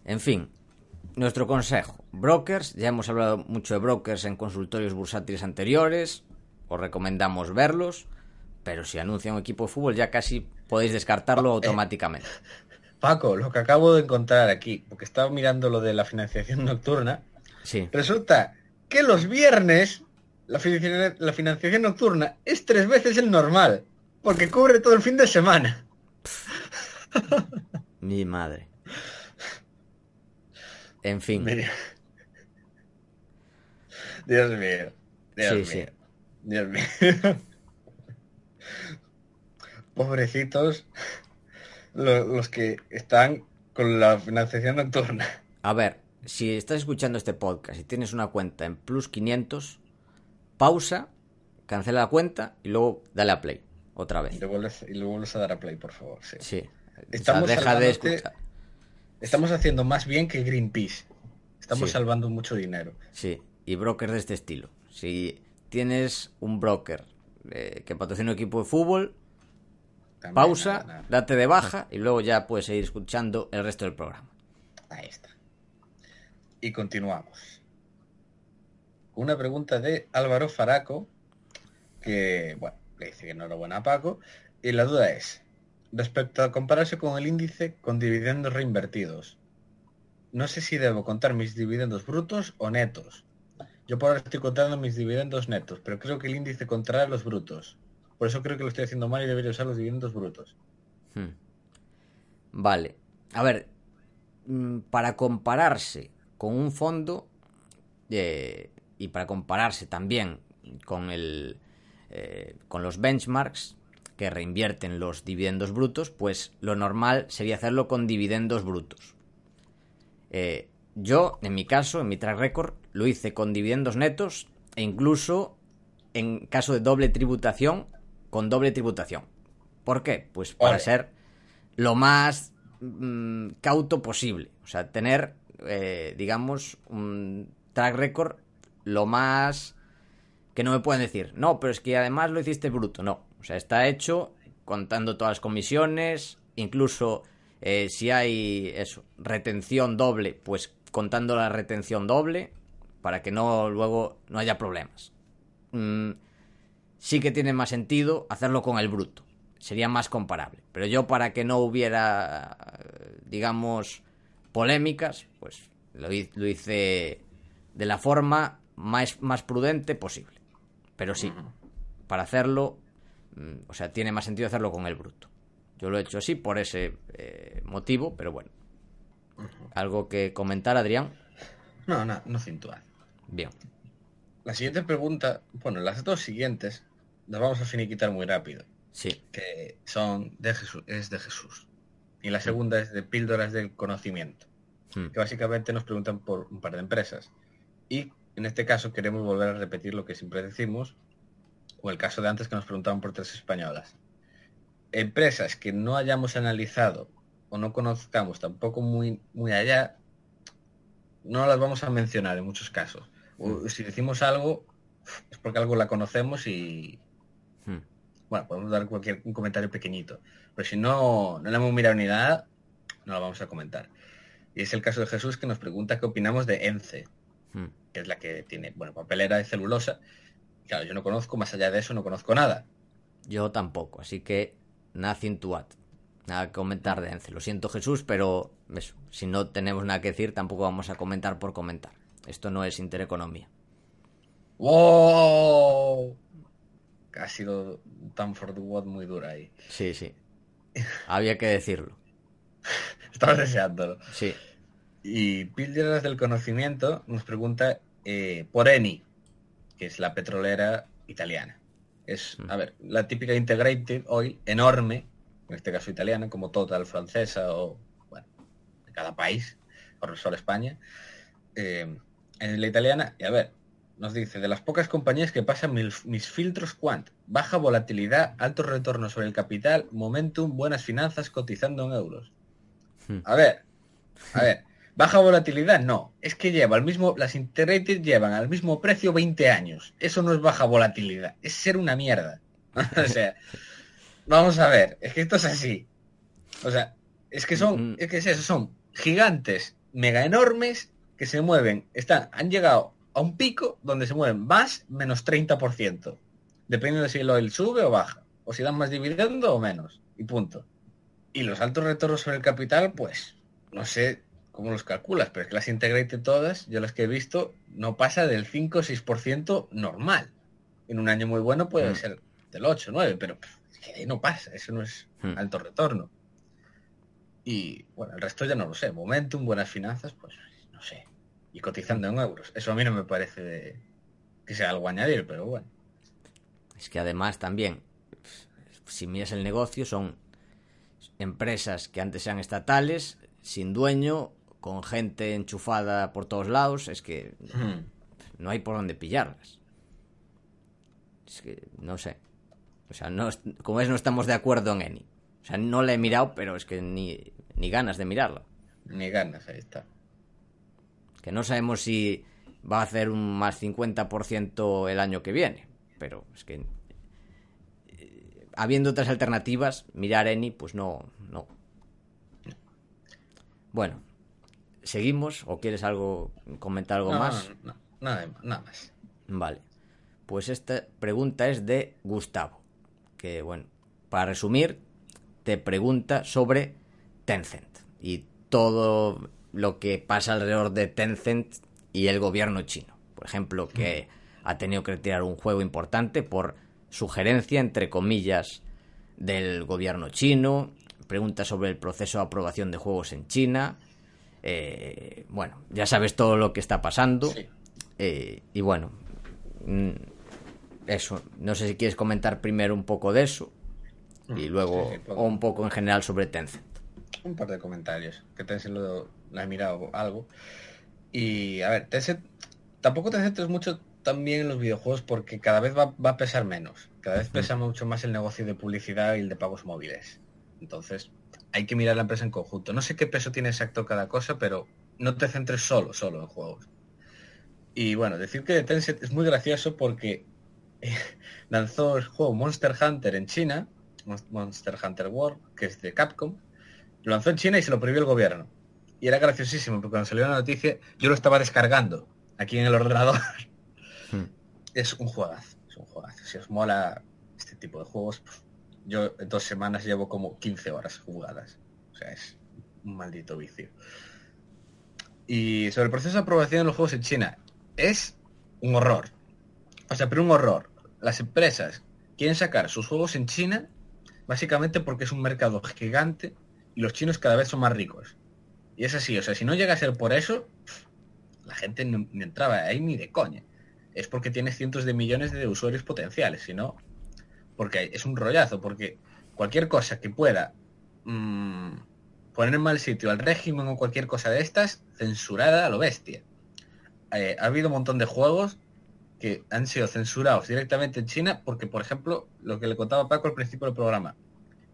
En fin, nuestro consejo. Brokers, ya hemos hablado mucho de brokers en consultorios bursátiles anteriores, os recomendamos verlos, pero si anuncia un equipo de fútbol ya casi podéis descartarlo automáticamente. Paco, lo que acabo de encontrar aquí, porque estaba mirando lo de la financiación nocturna, Sí, resulta que los viernes la financiación, la financiación nocturna es tres veces el normal, porque cubre todo el fin de semana. mi madre. En fin. Dios mío. Dios Sí, mío. sí. Dios mío. Pobrecitos lo- los, que están con la financiación nocturna. a ver, si estás escuchando este podcast y tienes una cuenta en Plus 500, pausa, cancela la cuenta y luego dale a play otra Y vez. vuelves, y le vuelves a dar a play, por favor. sí. Sí. O sea, Estamos deja de escuchar. Estamos haciendo más bien que Greenpeace. Estamos Sí. salvando mucho dinero. Sí, y brokers de este estilo. Si tienes un broker eh, que patrocina un equipo de fútbol, También, pausa, nada, nada. date de baja y luego ya puedes seguir escuchando el resto del programa. Ahí está. Y continuamos. Una pregunta de Álvaro Faraco, que, bueno, le dice que enhorabuena a Paco. Y la duda es, respecto a compararse con el índice con dividendos reinvertidos, no sé si debo contar mis dividendos brutos o netos. Yo por ahora estoy contando mis dividendos netos, pero creo que el índice contará los brutos. Por eso creo que lo estoy haciendo mal y debería usar los dividendos brutos. Hmm. Vale. A ver, mm, para compararse con un fondo eh, y para compararse también con el eh, con los benchmarks que reinvierten los dividendos brutos, pues lo normal sería hacerlo con dividendos brutos. Eh, yo, en mi caso, en mi track record, lo hice con dividendos netos e incluso en caso de doble tributación, con doble tributación. ¿Por qué? Pues para ser lo más mm, cauto posible. O sea, tener, eh, digamos, un track record lo más que no me pueden decir. No, pero es que además lo hiciste bruto. No. O sea, está hecho contando todas las comisiones, incluso eh, si hay eso, retención doble, pues contando la retención doble, para que no luego no haya problemas. Mm, sí que tiene más sentido hacerlo con el bruto. Sería más comparable. Pero yo para que no hubiera, digamos, polémicas, pues lo, lo hice de la forma más, más prudente posible. Pero sí, para hacerlo, o sea, tiene más sentido hacerlo con el bruto. Yo lo he hecho así por ese eh, motivo, pero bueno, ¿Algo que comentar, Adrián? No, no, no cintual. Bien. La siguiente pregunta, bueno, las dos siguientes las vamos a finiquitar muy rápido, Sí. que son de Jesús, es de Jesús. Y la segunda es de píldoras del conocimiento, Mm. que básicamente nos preguntan por un par de empresas. Y en este caso queremos volver a repetir lo que siempre decimos, o el caso de antes que nos preguntaban por tres españolas. Empresas que no hayamos analizado o no conozcamos tampoco muy, muy allá, no las vamos a mencionar en muchos casos. O si decimos algo, es porque algo la conocemos y, Mm. bueno, podemos dar cualquier un comentario pequeñito. Pero si no, no le hemos mirado ni nada, no lo vamos a comentar. Y es el caso de Jesús que nos pregunta qué opinamos de ENCE, Mm. que es la que tiene, bueno, papelera de celulosa. Claro, yo no conozco, más allá de eso no conozco nada. Yo tampoco, así que nothing to add. Nada que comentar de Ence. Lo siento, Jesús, pero eso, si no tenemos nada que decir, tampoco vamos a comentar por comentar. Esto no es intereconomía. ¡Wow! Ha sido un tan for the what muy dura ahí. Sí, sí. Había que decirlo. Estaba deseándolo. Sí. Y Píldoras del Conocimiento nos pregunta eh, por Eni, que es la petrolera italiana. Es, a ver, la típica integrated oil enorme, en este caso italiana, como Total francesa o, bueno, de cada país, por solo España. Eh, en la italiana, y a ver, nos dice, de las pocas compañías que pasan mis, mis filtros quant, baja volatilidad, alto retorno sobre el capital, momentum, buenas finanzas, cotizando en euros. Hmm. A ver, a ver, baja volatilidad, no, es que lleva el mismo, las integrated llevan al mismo precio 20 años. Eso no es baja volatilidad, es ser una mierda. o sea, vamos a ver, es que esto es así. O sea, es que son, es que es eso, son gigantes, mega enormes, que se mueven, están, han llegado a un pico donde se mueven más menos 30%, dependiendo de si el oil sube o baja, o si dan más dividendo o menos, y punto. Y los altos retornos sobre el capital, pues, no sé cómo los calculas, pero es que las integrated todas, yo las que he visto, no pasa del 5 o 6% normal. En un año muy bueno puede Mm. ser del 8 9, pero pff, es que ahí no pasa, eso no es Hmm. alto retorno. Y bueno, el resto ya no lo sé. Momentum, buenas finanzas, pues no sé. Y cotizando en euros. Eso a mí no me parece de- que sea algo a añadir, pero bueno. Es que además también, si miras el negocio, son empresas que antes eran estatales, sin dueño, con gente enchufada por todos lados. Es que Hmm. no hay por dónde pillarlas. Es que no sé. O sea, no, como es, no estamos de acuerdo en Eni. O sea, no la he mirado, pero es que ni, ni ganas de mirarla. Ni ganas, ahí está. Que no sabemos si va a hacer un más 50% el año que viene. Pero es que. eh, habiendo otras alternativas, mirar Eni, pues no. no. Bueno, ¿seguimos? ¿O quieres algo comentar algo No, más? no, no, nada, más, nada más. Vale. Pues esta pregunta es de Gustavo. Que bueno, para resumir, te pregunta sobre Tencent y todo lo que pasa alrededor de Tencent y el gobierno chino. Por ejemplo, que ha tenido que retirar un juego importante por sugerencia, entre comillas, del gobierno chino. Pregunta sobre el proceso de aprobación de juegos en China. Eh, bueno, ya sabes todo lo que está pasando. Sí. Eh, y bueno, mm, eso. No sé si quieres comentar primero un poco de eso y luego Mm, sí, sí, puedo. o un poco en general sobre Tencent. Un par de comentarios. Que Tencent lo, lo he mirado algo. Y a ver, Tencent, tampoco te centres mucho también en los videojuegos porque cada vez va, va a pesar menos. Cada vez pesa mucho más el negocio de publicidad y el de pagos móviles. Entonces, hay que mirar la empresa en conjunto. No sé qué peso tiene exacto cada cosa, pero no te centres solo, solo en juegos. Y bueno, decir que Tencent es muy gracioso porque eh, lanzó el juego Monster Hunter en China, Mon- Monster Hunter World, que es de Capcom, lo lanzó en China y se lo prohibió el gobierno. Y era graciosísimo, porque cuando salió la noticia, yo lo estaba descargando aquí en el ordenador. Hmm. Es un juegazo, es un juegazo. Si os mola este tipo de juegos, pf, yo dos semanas llevo como 15 horas jugadas. O sea, es un maldito vicio. Y sobre el proceso de aprobación de los juegos en China, es un horror. O sea, pero un horror. Las empresas quieren sacar sus juegos en China básicamente porque es un mercado gigante y los chinos cada vez son más ricos. Y es así, o sea, si no llega a ser por eso, la gente no, entraba ahí ni de coña. Es porque tienes cientos de millones de usuarios potenciales, si no, porque es un rollazo, porque cualquier cosa que pueda mmm, poner en mal sitio al régimen o cualquier cosa de estas, censurada a lo bestia. Eh, ha habido un montón de juegos que han sido censurados directamente en China porque, por ejemplo, lo que le contaba Paco al principio del programa,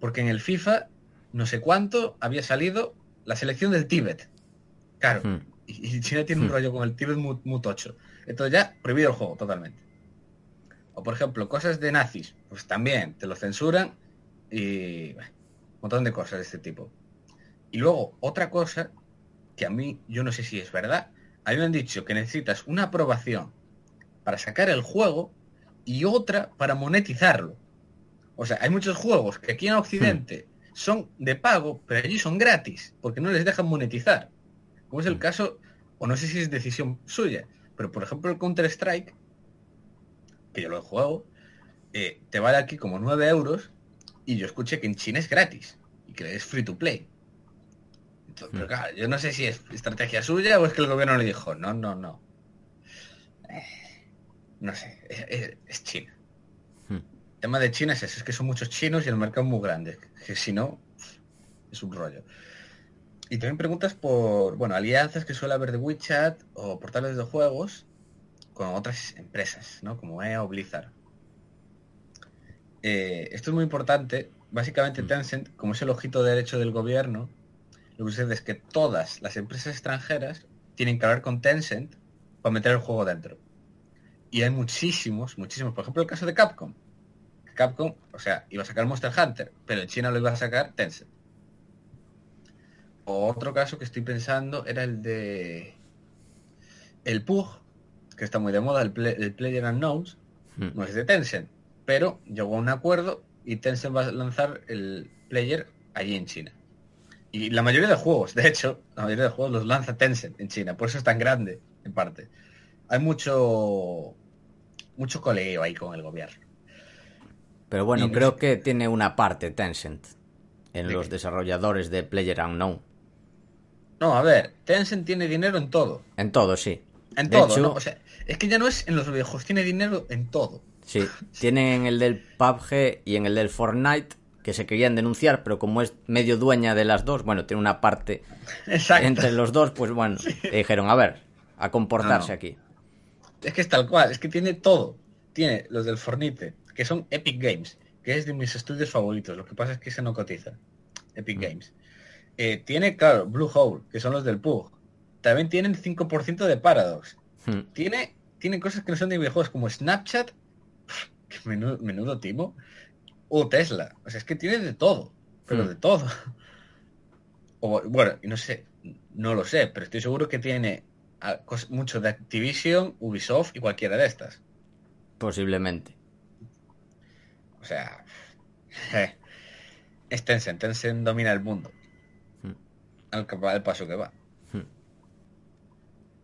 porque en el FIFA, no sé cuánto, había salido la selección del Tíbet. Claro, hmm. y, China tiene un hmm. rollo con el Tíbet muy, muy, tocho. Entonces ya, prohibido el juego totalmente. O por ejemplo, cosas de nazis, pues también te lo censuran y un montón de cosas de este tipo. Y luego, otra cosa que a mí, yo no sé si es verdad, a mí me han dicho que necesitas una aprobación para sacar el juego y otra para monetizarlo. O sea, hay muchos juegos que aquí en Occidente hmm. son de pago, pero allí son gratis, porque no les dejan monetizar. Como es el hmm. caso, o no sé si es decisión suya, pero por ejemplo el Counter-Strike, que yo lo he jugado, eh, te vale aquí como 9 euros y yo escuché que en China es gratis y que es free to play. pero hmm. claro, yo no sé si es estrategia suya o es que el gobierno le dijo, no, no, no. Eh, no sé, es, China. Hmm. El tema de China es eso, es que son muchos chinos y el mercado es muy grande. Que si no, es un rollo. Y también preguntas por, bueno, alianzas que suele haber de WeChat o portales de juegos con otras empresas, ¿no? Como EA o Blizzard. Eh, esto es muy importante. Básicamente hmm. Tencent, como es el ojito derecho del gobierno, lo que sucede es que todas las empresas extranjeras tienen que hablar con Tencent para meter el juego dentro. Y hay muchísimos, muchísimos. Por ejemplo, el caso de Capcom. Capcom, o sea, iba a sacar Monster Hunter, pero en China lo iba a sacar Tencent. otro caso que estoy pensando era el de el PUG, que está muy de moda, el, Player Unknowns, hmm. no es de Tencent, pero llegó a un acuerdo y Tencent va a lanzar el Player allí en China. Y la mayoría de juegos, de hecho, la mayoría de juegos los lanza Tencent en China, por eso es tan grande, en parte. Hay mucho mucho coleo ahí con el gobierno. Pero bueno, creo que tiene una parte Tencent en los desarrolladores de Player Unknown. No, a ver, Tencent tiene dinero en todo. En todo, sí. En todo, ¿no? O sea, es que ya no es en los viejos, tiene dinero en todo. Sí, tienen en el del PUBG y en el del Fortnite que se querían denunciar, pero como es medio dueña de las dos, bueno, tiene una parte entre los dos, pues bueno, dijeron, a ver, a comportarse aquí. Es que es tal cual, es que tiene todo. Tiene los del Fornite, que son Epic Games, que es de mis estudios favoritos. Lo que pasa es que se no cotiza. Epic mm. Games. Eh, tiene, claro, Blue Hole, que son los del PUG. También tienen 5% de Paradox. Mm. Tiene, tiene cosas que no son de videojuegos como Snapchat, menudo, menudo timo, o Tesla. O sea, es que tiene de todo, pero mm. de todo. O, bueno, y no sé, no lo sé, pero estoy seguro que tiene mucho de Activision, Ubisoft y cualquiera de estas. Posiblemente. O sea, eh, es Tencent, Tencent domina el mundo. Hmm. Al, paso que va. Hmm.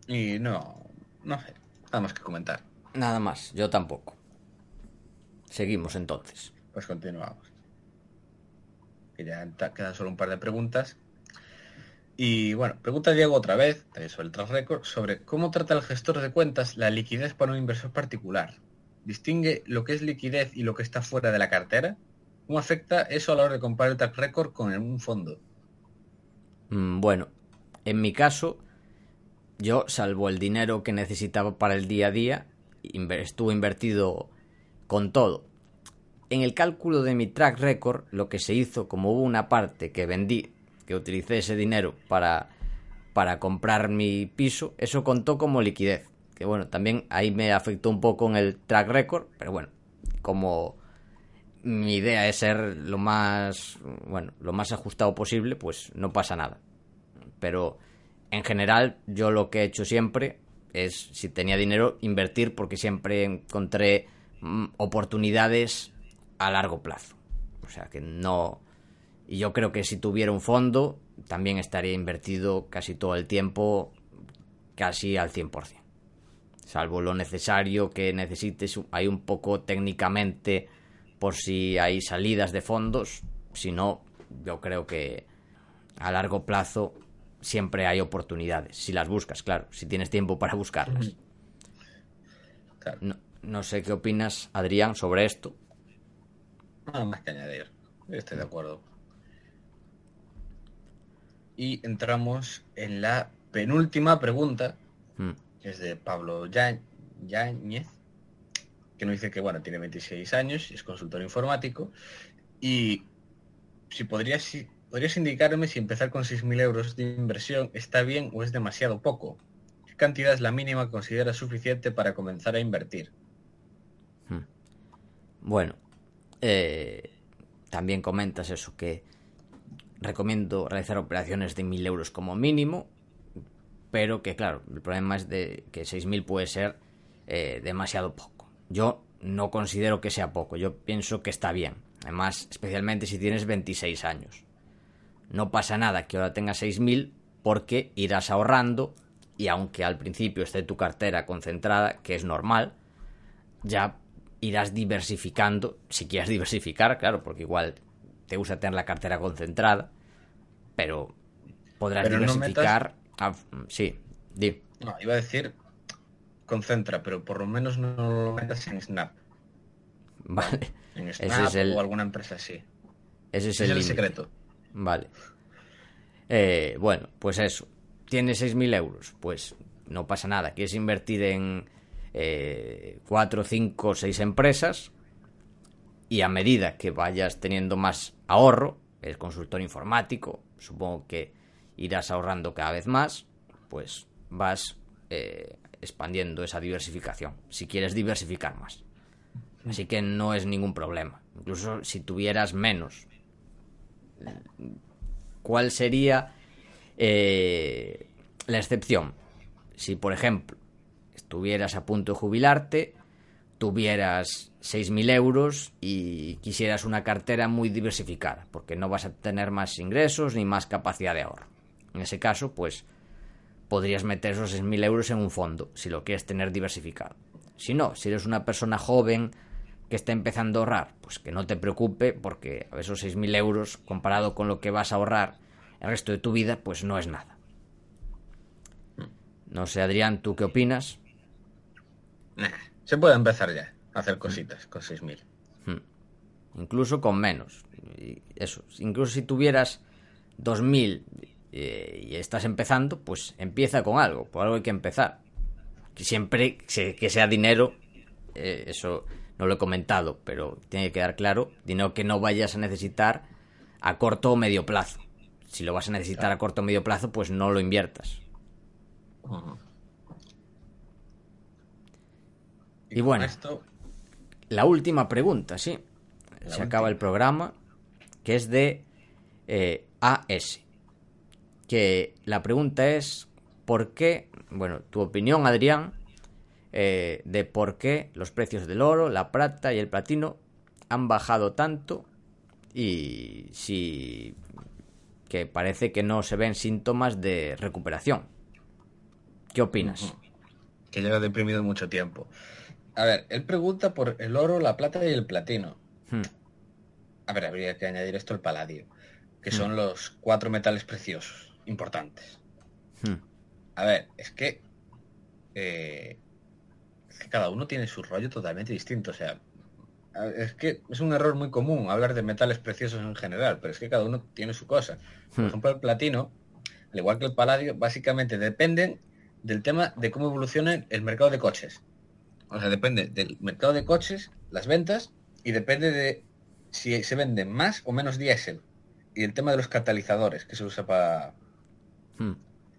Y no, no sé, nada más que comentar. Nada más, yo tampoco. Seguimos entonces. Pues continuamos. Que ya quedan solo un par de preguntas y bueno, pregunta Diego otra vez, también sobre el track record, sobre cómo trata el gestor de cuentas la liquidez para un inversor particular. ¿Distingue lo que es liquidez y lo que está fuera de la cartera? ¿Cómo afecta eso a la hora de comparar el track record con un fondo? Mm, bueno, en mi caso, yo, salvo el dinero que necesitaba para el día a día, estuve invertido con todo. En el cálculo de mi track record, lo que se hizo, como hubo una parte que vendí que utilicé ese dinero para, para comprar mi piso, eso contó como liquidez. Que bueno, también ahí me afectó un poco en el track record, pero bueno, como mi idea es ser lo más, bueno, lo más ajustado posible, pues no pasa nada. Pero en general, yo lo que he hecho siempre es, si tenía dinero, invertir porque siempre encontré oportunidades a largo plazo. O sea que no, y yo creo que si tuviera un fondo, también estaría invertido casi todo el tiempo, casi al 100%. Salvo lo necesario que necesites, hay un poco técnicamente por si hay salidas de fondos. Si no, yo creo que a largo plazo siempre hay oportunidades, si las buscas, claro, si tienes tiempo para buscarlas. Claro. No, no sé qué opinas, Adrián, sobre esto. Nada más que añadir. Estoy de acuerdo. Y entramos en la penúltima pregunta, Mm, que es de Pablo Ya- Yáñez, que nos dice que bueno, tiene 26 años, es consultor informático. Y si podrías, si- podrías indicarme si empezar con 6.000 euros de inversión está bien o es demasiado poco. ¿Qué cantidad es la mínima que consideras suficiente para comenzar a invertir? Bueno, eh, también comentas eso, que recomiendo realizar operaciones de 1.000 euros como mínimo, pero que claro, el problema es de que 6.000 puede ser eh, demasiado poco. Yo no considero que sea poco, yo pienso que está bien. Además, especialmente si tienes 26 años. No pasa nada que ahora tengas 6.000 porque irás ahorrando y aunque al principio esté tu cartera concentrada, que es normal, ya irás diversificando, si quieres diversificar, claro, porque igual te gusta tener la cartera concentrada, pero podrás Pero no diversificar. a- sí, di. No, iba a decir concentra, pero por lo menos no lo metas en Snap. Vale. En Ese Snap es el- o alguna empresa así. Ese es Ese el, es el límite. secreto. Vale. Eh, bueno, pues eso. Tienes 6.000 euros. Pues no pasa nada. Quieres invertir en 4, 5, 6 empresas. Y a medida que vayas teniendo más ahorro, el consultor informático, supongo que irás ahorrando cada vez más, pues vas eh, expandiendo esa diversificación. Si quieres diversificar más. Así que no es ningún problema. Incluso si tuvieras menos, ¿cuál sería eh, la excepción? Si, por ejemplo, estuvieras a punto de jubilarte, tuvieras 6.000 euros y quisieras una cartera muy diversificada, porque no vas a tener más ingresos ni más capacidad de ahorro. En ese caso, pues podrías meter esos 6.000 euros en un fondo, si lo quieres tener diversificado. Si no, si eres una persona joven que está empezando a ahorrar, pues que no te preocupe, porque esos 6.000 euros, comparado con lo que vas a ahorrar el resto de tu vida, pues no es nada. No sé, Adrián, ¿tú qué opinas? Nah, se puede empezar ya a hacer cositas con 6.000. Incluso con menos. Eso, incluso si tuvieras 2.000 eh, y estás empezando, pues empieza con algo, por algo hay que empezar. Que siempre que sea dinero, eh, eso no lo he comentado, pero tiene que quedar claro, dinero que no vayas a necesitar a corto o medio plazo. Si lo vas a necesitar a corto o medio plazo, pues no lo inviertas. Y bueno. esto, La última pregunta, sí. La Se acaba el programa, que es de eh, AS. Que la pregunta es, ¿por qué? Bueno, tu opinión, Adrián, eh, de por qué los precios del oro, la plata y el platino han bajado tanto y si que parece que no se ven síntomas de recuperación. ¿Qué opinas? que lleva deprimido mucho tiempo. A ver, él pregunta por el oro, la plata y el platino. Hmm. A ver, habría que añadir esto el paladio, que son los cuatro metales preciosos importantes. Hmm. A ver, es que, eh, es que cada uno tiene su rollo totalmente distinto. O sea, es que es un error muy común hablar de metales preciosos en general, pero es que cada uno tiene su cosa. Por Hmm. ejemplo, el platino, al igual que el paladio, básicamente dependen del tema de cómo evoluciona el mercado de coches. O sea, depende del mercado de coches, las ventas, y depende de si se venden más o menos diésel. Y el tema de los catalizadores que se usa para, Hmm.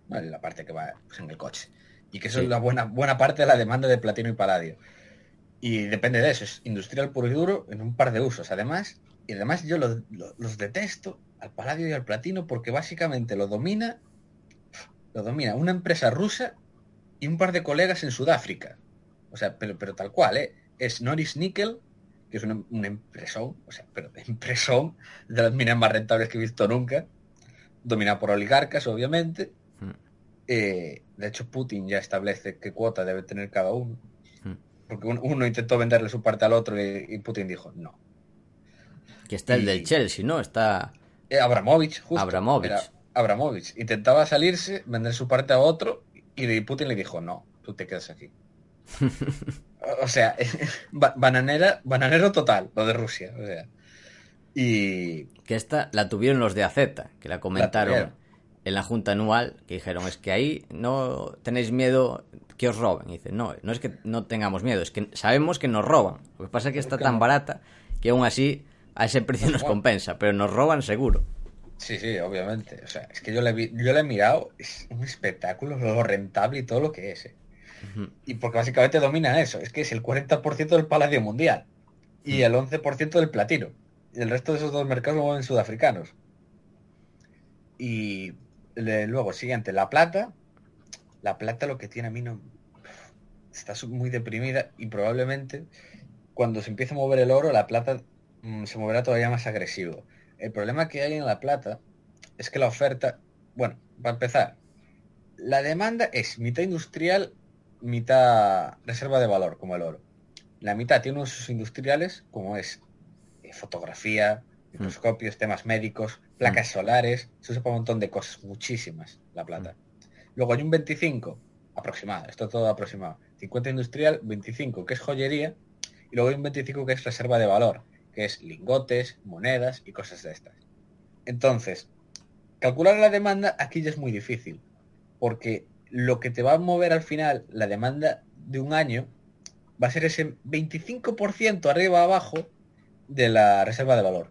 Vale, la parte que va pues, en el coche. Y que eso Sí. es la buena, buena parte de la demanda de platino y paladio. Y depende de eso, es industrial puro y duro en un par de usos. Además, y además yo lo- lo- los detesto al paladio y al platino porque básicamente lo domina, lo domina una empresa rusa y un par de colegas en Sudáfrica. O sea, pero, pero tal cual, ¿eh? Es Norris Nickel, que es una, una empresón, o sea, pero empresón de las minas más rentables que he visto nunca, dominada por oligarcas, obviamente. Hmm. Eh, de hecho, Putin ya establece qué cuota debe tener cada uno. Hmm. Porque un- uno intentó venderle su parte al otro y, y Putin dijo no. Que está el del Chelsea, ¿no? Está Eh, Abramovich, justo. Abramovich. Era, Abramovich intentaba salirse, vender su parte a otro, y Putin le dijo, no, tú te quedas aquí. O sea, bananera, bananero total, lo de Rusia. O sea. Y. Que esta la tuvieron los de AZ, que la comentaron en la junta anual, que dijeron, es que ahí no tenéis miedo que os roben. Y dice, no, no es que no tengamos miedo, es que sabemos que nos roban. Lo que pasa es que está tan barata que aún así a ese precio nos compensa, pero nos roban seguro. Sí, sí, obviamente. O sea, es que yo le, yo le he mirado, es un espectáculo, lo rentable y todo lo que es. Eh. Y porque básicamente domina eso, es que es el 40% del paladio mundial y el 11% del platino. Y el resto de esos dos mercados lo mueven sudafricanos. Y luego, siguiente, la plata. La plata lo que tiene a mí no... Está muy deprimida y probablemente cuando se empiece a mover el oro, la plata mm, se moverá todavía más agresivo. El problema que hay en la plata es que la oferta, bueno, para empezar, la demanda es mitad industrial, mitad reserva de valor, como el oro. La mitad tiene usos industriales, como es eh, fotografía, microscopios, temas médicos, placas mm. solares, se usa para un montón de cosas, muchísimas, la plata. Mm. Luego hay un 25, aproximado, esto todo aproximado, 50 industrial, 25 que es joyería, y luego hay un 25 que es reserva de valor, que es lingotes, monedas y cosas de estas. Entonces, calcular la demanda aquí ya es muy difícil, porque lo que te va a mover al final la demanda de un año va a ser ese 25% arriba abajo de la reserva de valor.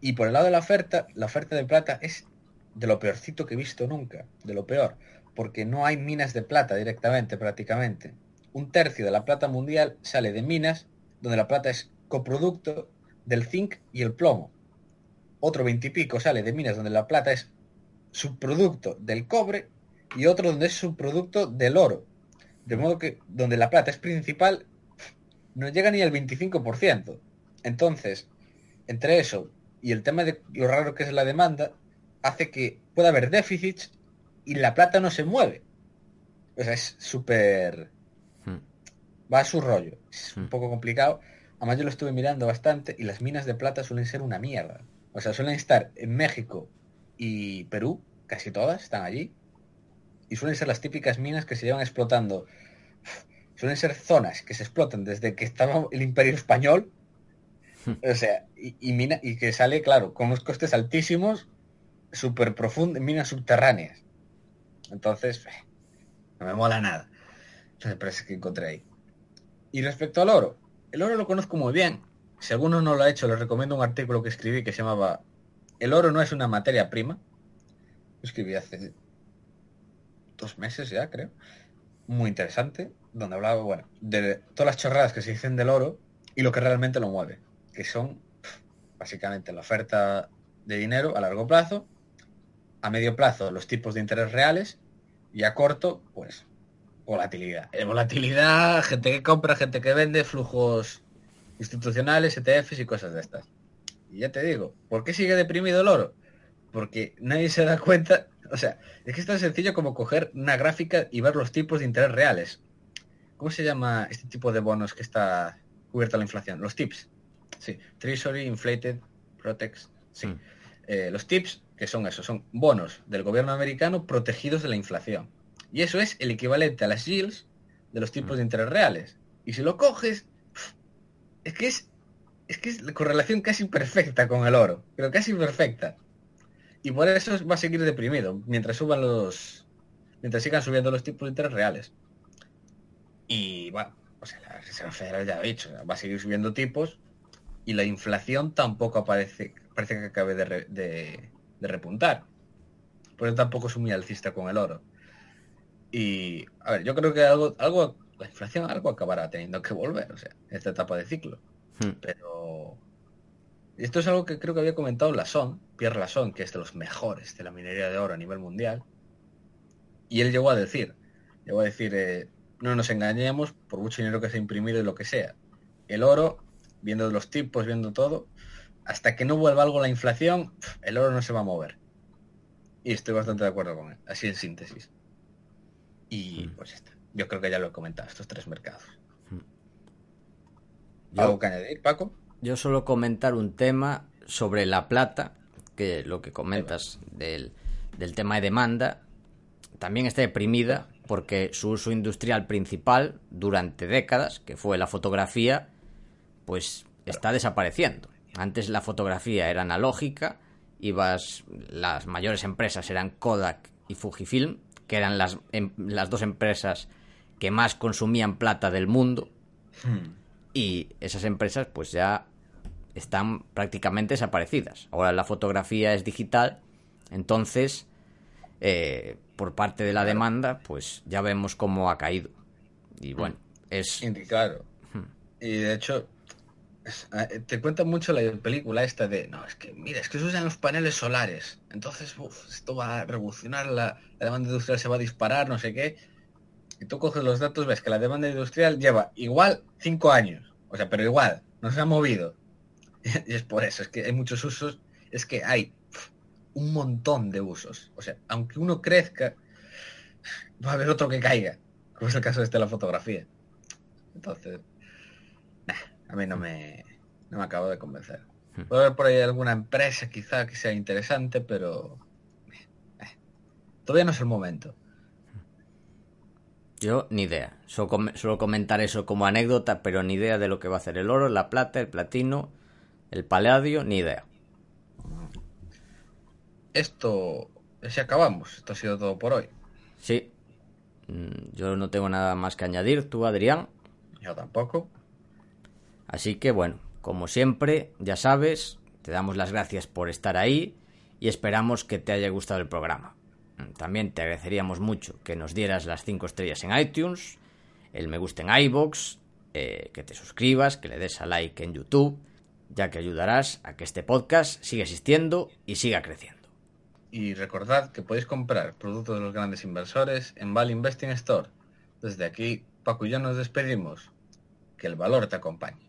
Y por el lado de la oferta, la oferta de plata es de lo peorcito que he visto nunca, de lo peor, porque no hay minas de plata directamente prácticamente. Un tercio de la plata mundial sale de minas donde la plata es coproducto del zinc y el plomo. Otro veintipico sale de minas donde la plata es subproducto del cobre y otro donde es subproducto del oro. De modo que donde la plata es principal no llega ni al 25%. Entonces, entre eso y el tema de lo raro que es la demanda, hace que pueda haber déficits y la plata no se mueve. O sea, es súper... Hmm. Va a su rollo. Es un hmm. poco complicado. Además yo lo estuve mirando bastante y las minas de plata suelen ser una mierda. O sea, suelen estar en México y Perú, casi todas están allí. Y suelen ser las típicas minas que se llevan explotando. Suelen ser zonas que se explotan desde que estaba el imperio español. O sea, y, mina, y que sale, claro, con unos costes altísimos, súper profundos, minas subterráneas. Entonces, no me mola nada. me parece que encontré ahí. Y respecto al oro, el oro lo conozco muy bien. Si alguno no lo ha hecho, les recomiendo un artículo que escribí que se llamaba El oro no es una materia prima. Escribí hace dos meses ya, creo. Muy interesante, donde hablaba, bueno, de todas las chorradas que se dicen del oro y lo que realmente lo mueve, que son básicamente la oferta de dinero a largo plazo, a medio plazo los tipos de interés reales y a corto, pues volatilidad. Eh, volatilidad, gente que compra, gente que vende, flujos institucionales, ETFs y cosas de estas. Y ya te digo, ¿por qué sigue deprimido el oro? Porque nadie se da cuenta, o sea, es que es tan sencillo como coger una gráfica y ver los tipos de interés reales. ¿Cómo se llama este tipo de bonos que está cubierto a la inflación? Los tips. Sí, Treasury, Inflated, Protex. Sí. Mm. Eh, los tips, que son esos, son bonos del gobierno americano protegidos de la inflación. Y eso es el equivalente a las yields de los tipos de mm. interés reales. Y si lo coges, es que es, es que es la correlación casi perfecta con el oro, pero casi perfecta. Y por eso va a seguir deprimido mientras suban los, mientras sigan subiendo los tipos de interés reales. Y bueno, o sea, la Reserva Federal ya ha dicho, va a seguir subiendo tipos y la inflación tampoco aparece, parece que acabe de, de repuntar. Por eso tampoco es muy alcista con el oro. Y, a ver, yo creo que algo, algo, la inflación algo acabará teniendo que volver, o sea, esta etapa de ciclo. Hmm. Pero esto es algo que creo que había comentado Lasson, Pierre Lasson, que es de los mejores de la minería de oro a nivel mundial. Y él llegó a decir, llegó a decir, eh, no nos engañemos por mucho dinero que se ha imprimido y lo que sea. El oro, viendo los tipos, viendo todo, hasta que no vuelva algo la inflación, el oro no se va a mover. Y estoy bastante de acuerdo con él, así en síntesis. Y mm. pues está. Yo creo que ya lo he comentado, estos tres mercados. Mm. ¿Algo que añadir, Paco? Yo solo comentar un tema sobre la plata, que lo que comentas del, del tema de demanda, también está deprimida porque su uso industrial principal durante décadas, que fue la fotografía, pues está desapareciendo. Antes la fotografía era analógica, ibas, las mayores empresas eran Kodak y Fujifilm, que eran las, em, las dos empresas que más consumían plata del mundo. Y esas empresas pues ya están prácticamente desaparecidas. Ahora la fotografía es digital, entonces eh, por parte de la demanda pues ya vemos cómo ha caído. Y bueno, es... Claro. Y de hecho, es- eh, te cuenta mucho la película esta de, no, es que, mira, es que se usan los paneles solares. Entonces, uf, esto va a revolucionar, la, la demanda industrial se va a disparar, no sé qué. Y tú coges los datos, ves que la demanda industrial lleva igual cinco años. O sea, pero igual, no se ha movido. Y es por eso, es que hay muchos usos, es que hay un montón de usos. O sea, aunque uno crezca, va a haber otro que caiga, como es el caso este de la fotografía. Entonces, nah, a mí no me, no me acabo de convencer. Puede haber por ahí alguna empresa quizá que sea interesante, pero eh, todavía no es el momento. Yo ni idea. Solo, com- solo comentar eso como anécdota, pero ni idea de lo que va a hacer el oro, la plata, el platino, el paladio, ni idea. Esto, si acabamos, esto ha sido todo por hoy. Sí. Mm, Yo no tengo nada más que añadir, tú, Adrián. Yo tampoco. Así que bueno, como siempre, ya sabes, te damos las gracias por estar ahí y esperamos que te haya gustado el programa. Mm, También te agradeceríamos mucho que nos dieras las 5 estrellas en iTunes, el me gusta en iBox, eh, que te suscribas, que le des a like en YouTube, ya que ayudarás a que este podcast siga existiendo y siga creciendo. Y recordad que podéis comprar productos de los grandes inversores en Val Investing Store. Desde aquí, Paco y yo nos despedimos. Que el valor te acompañe.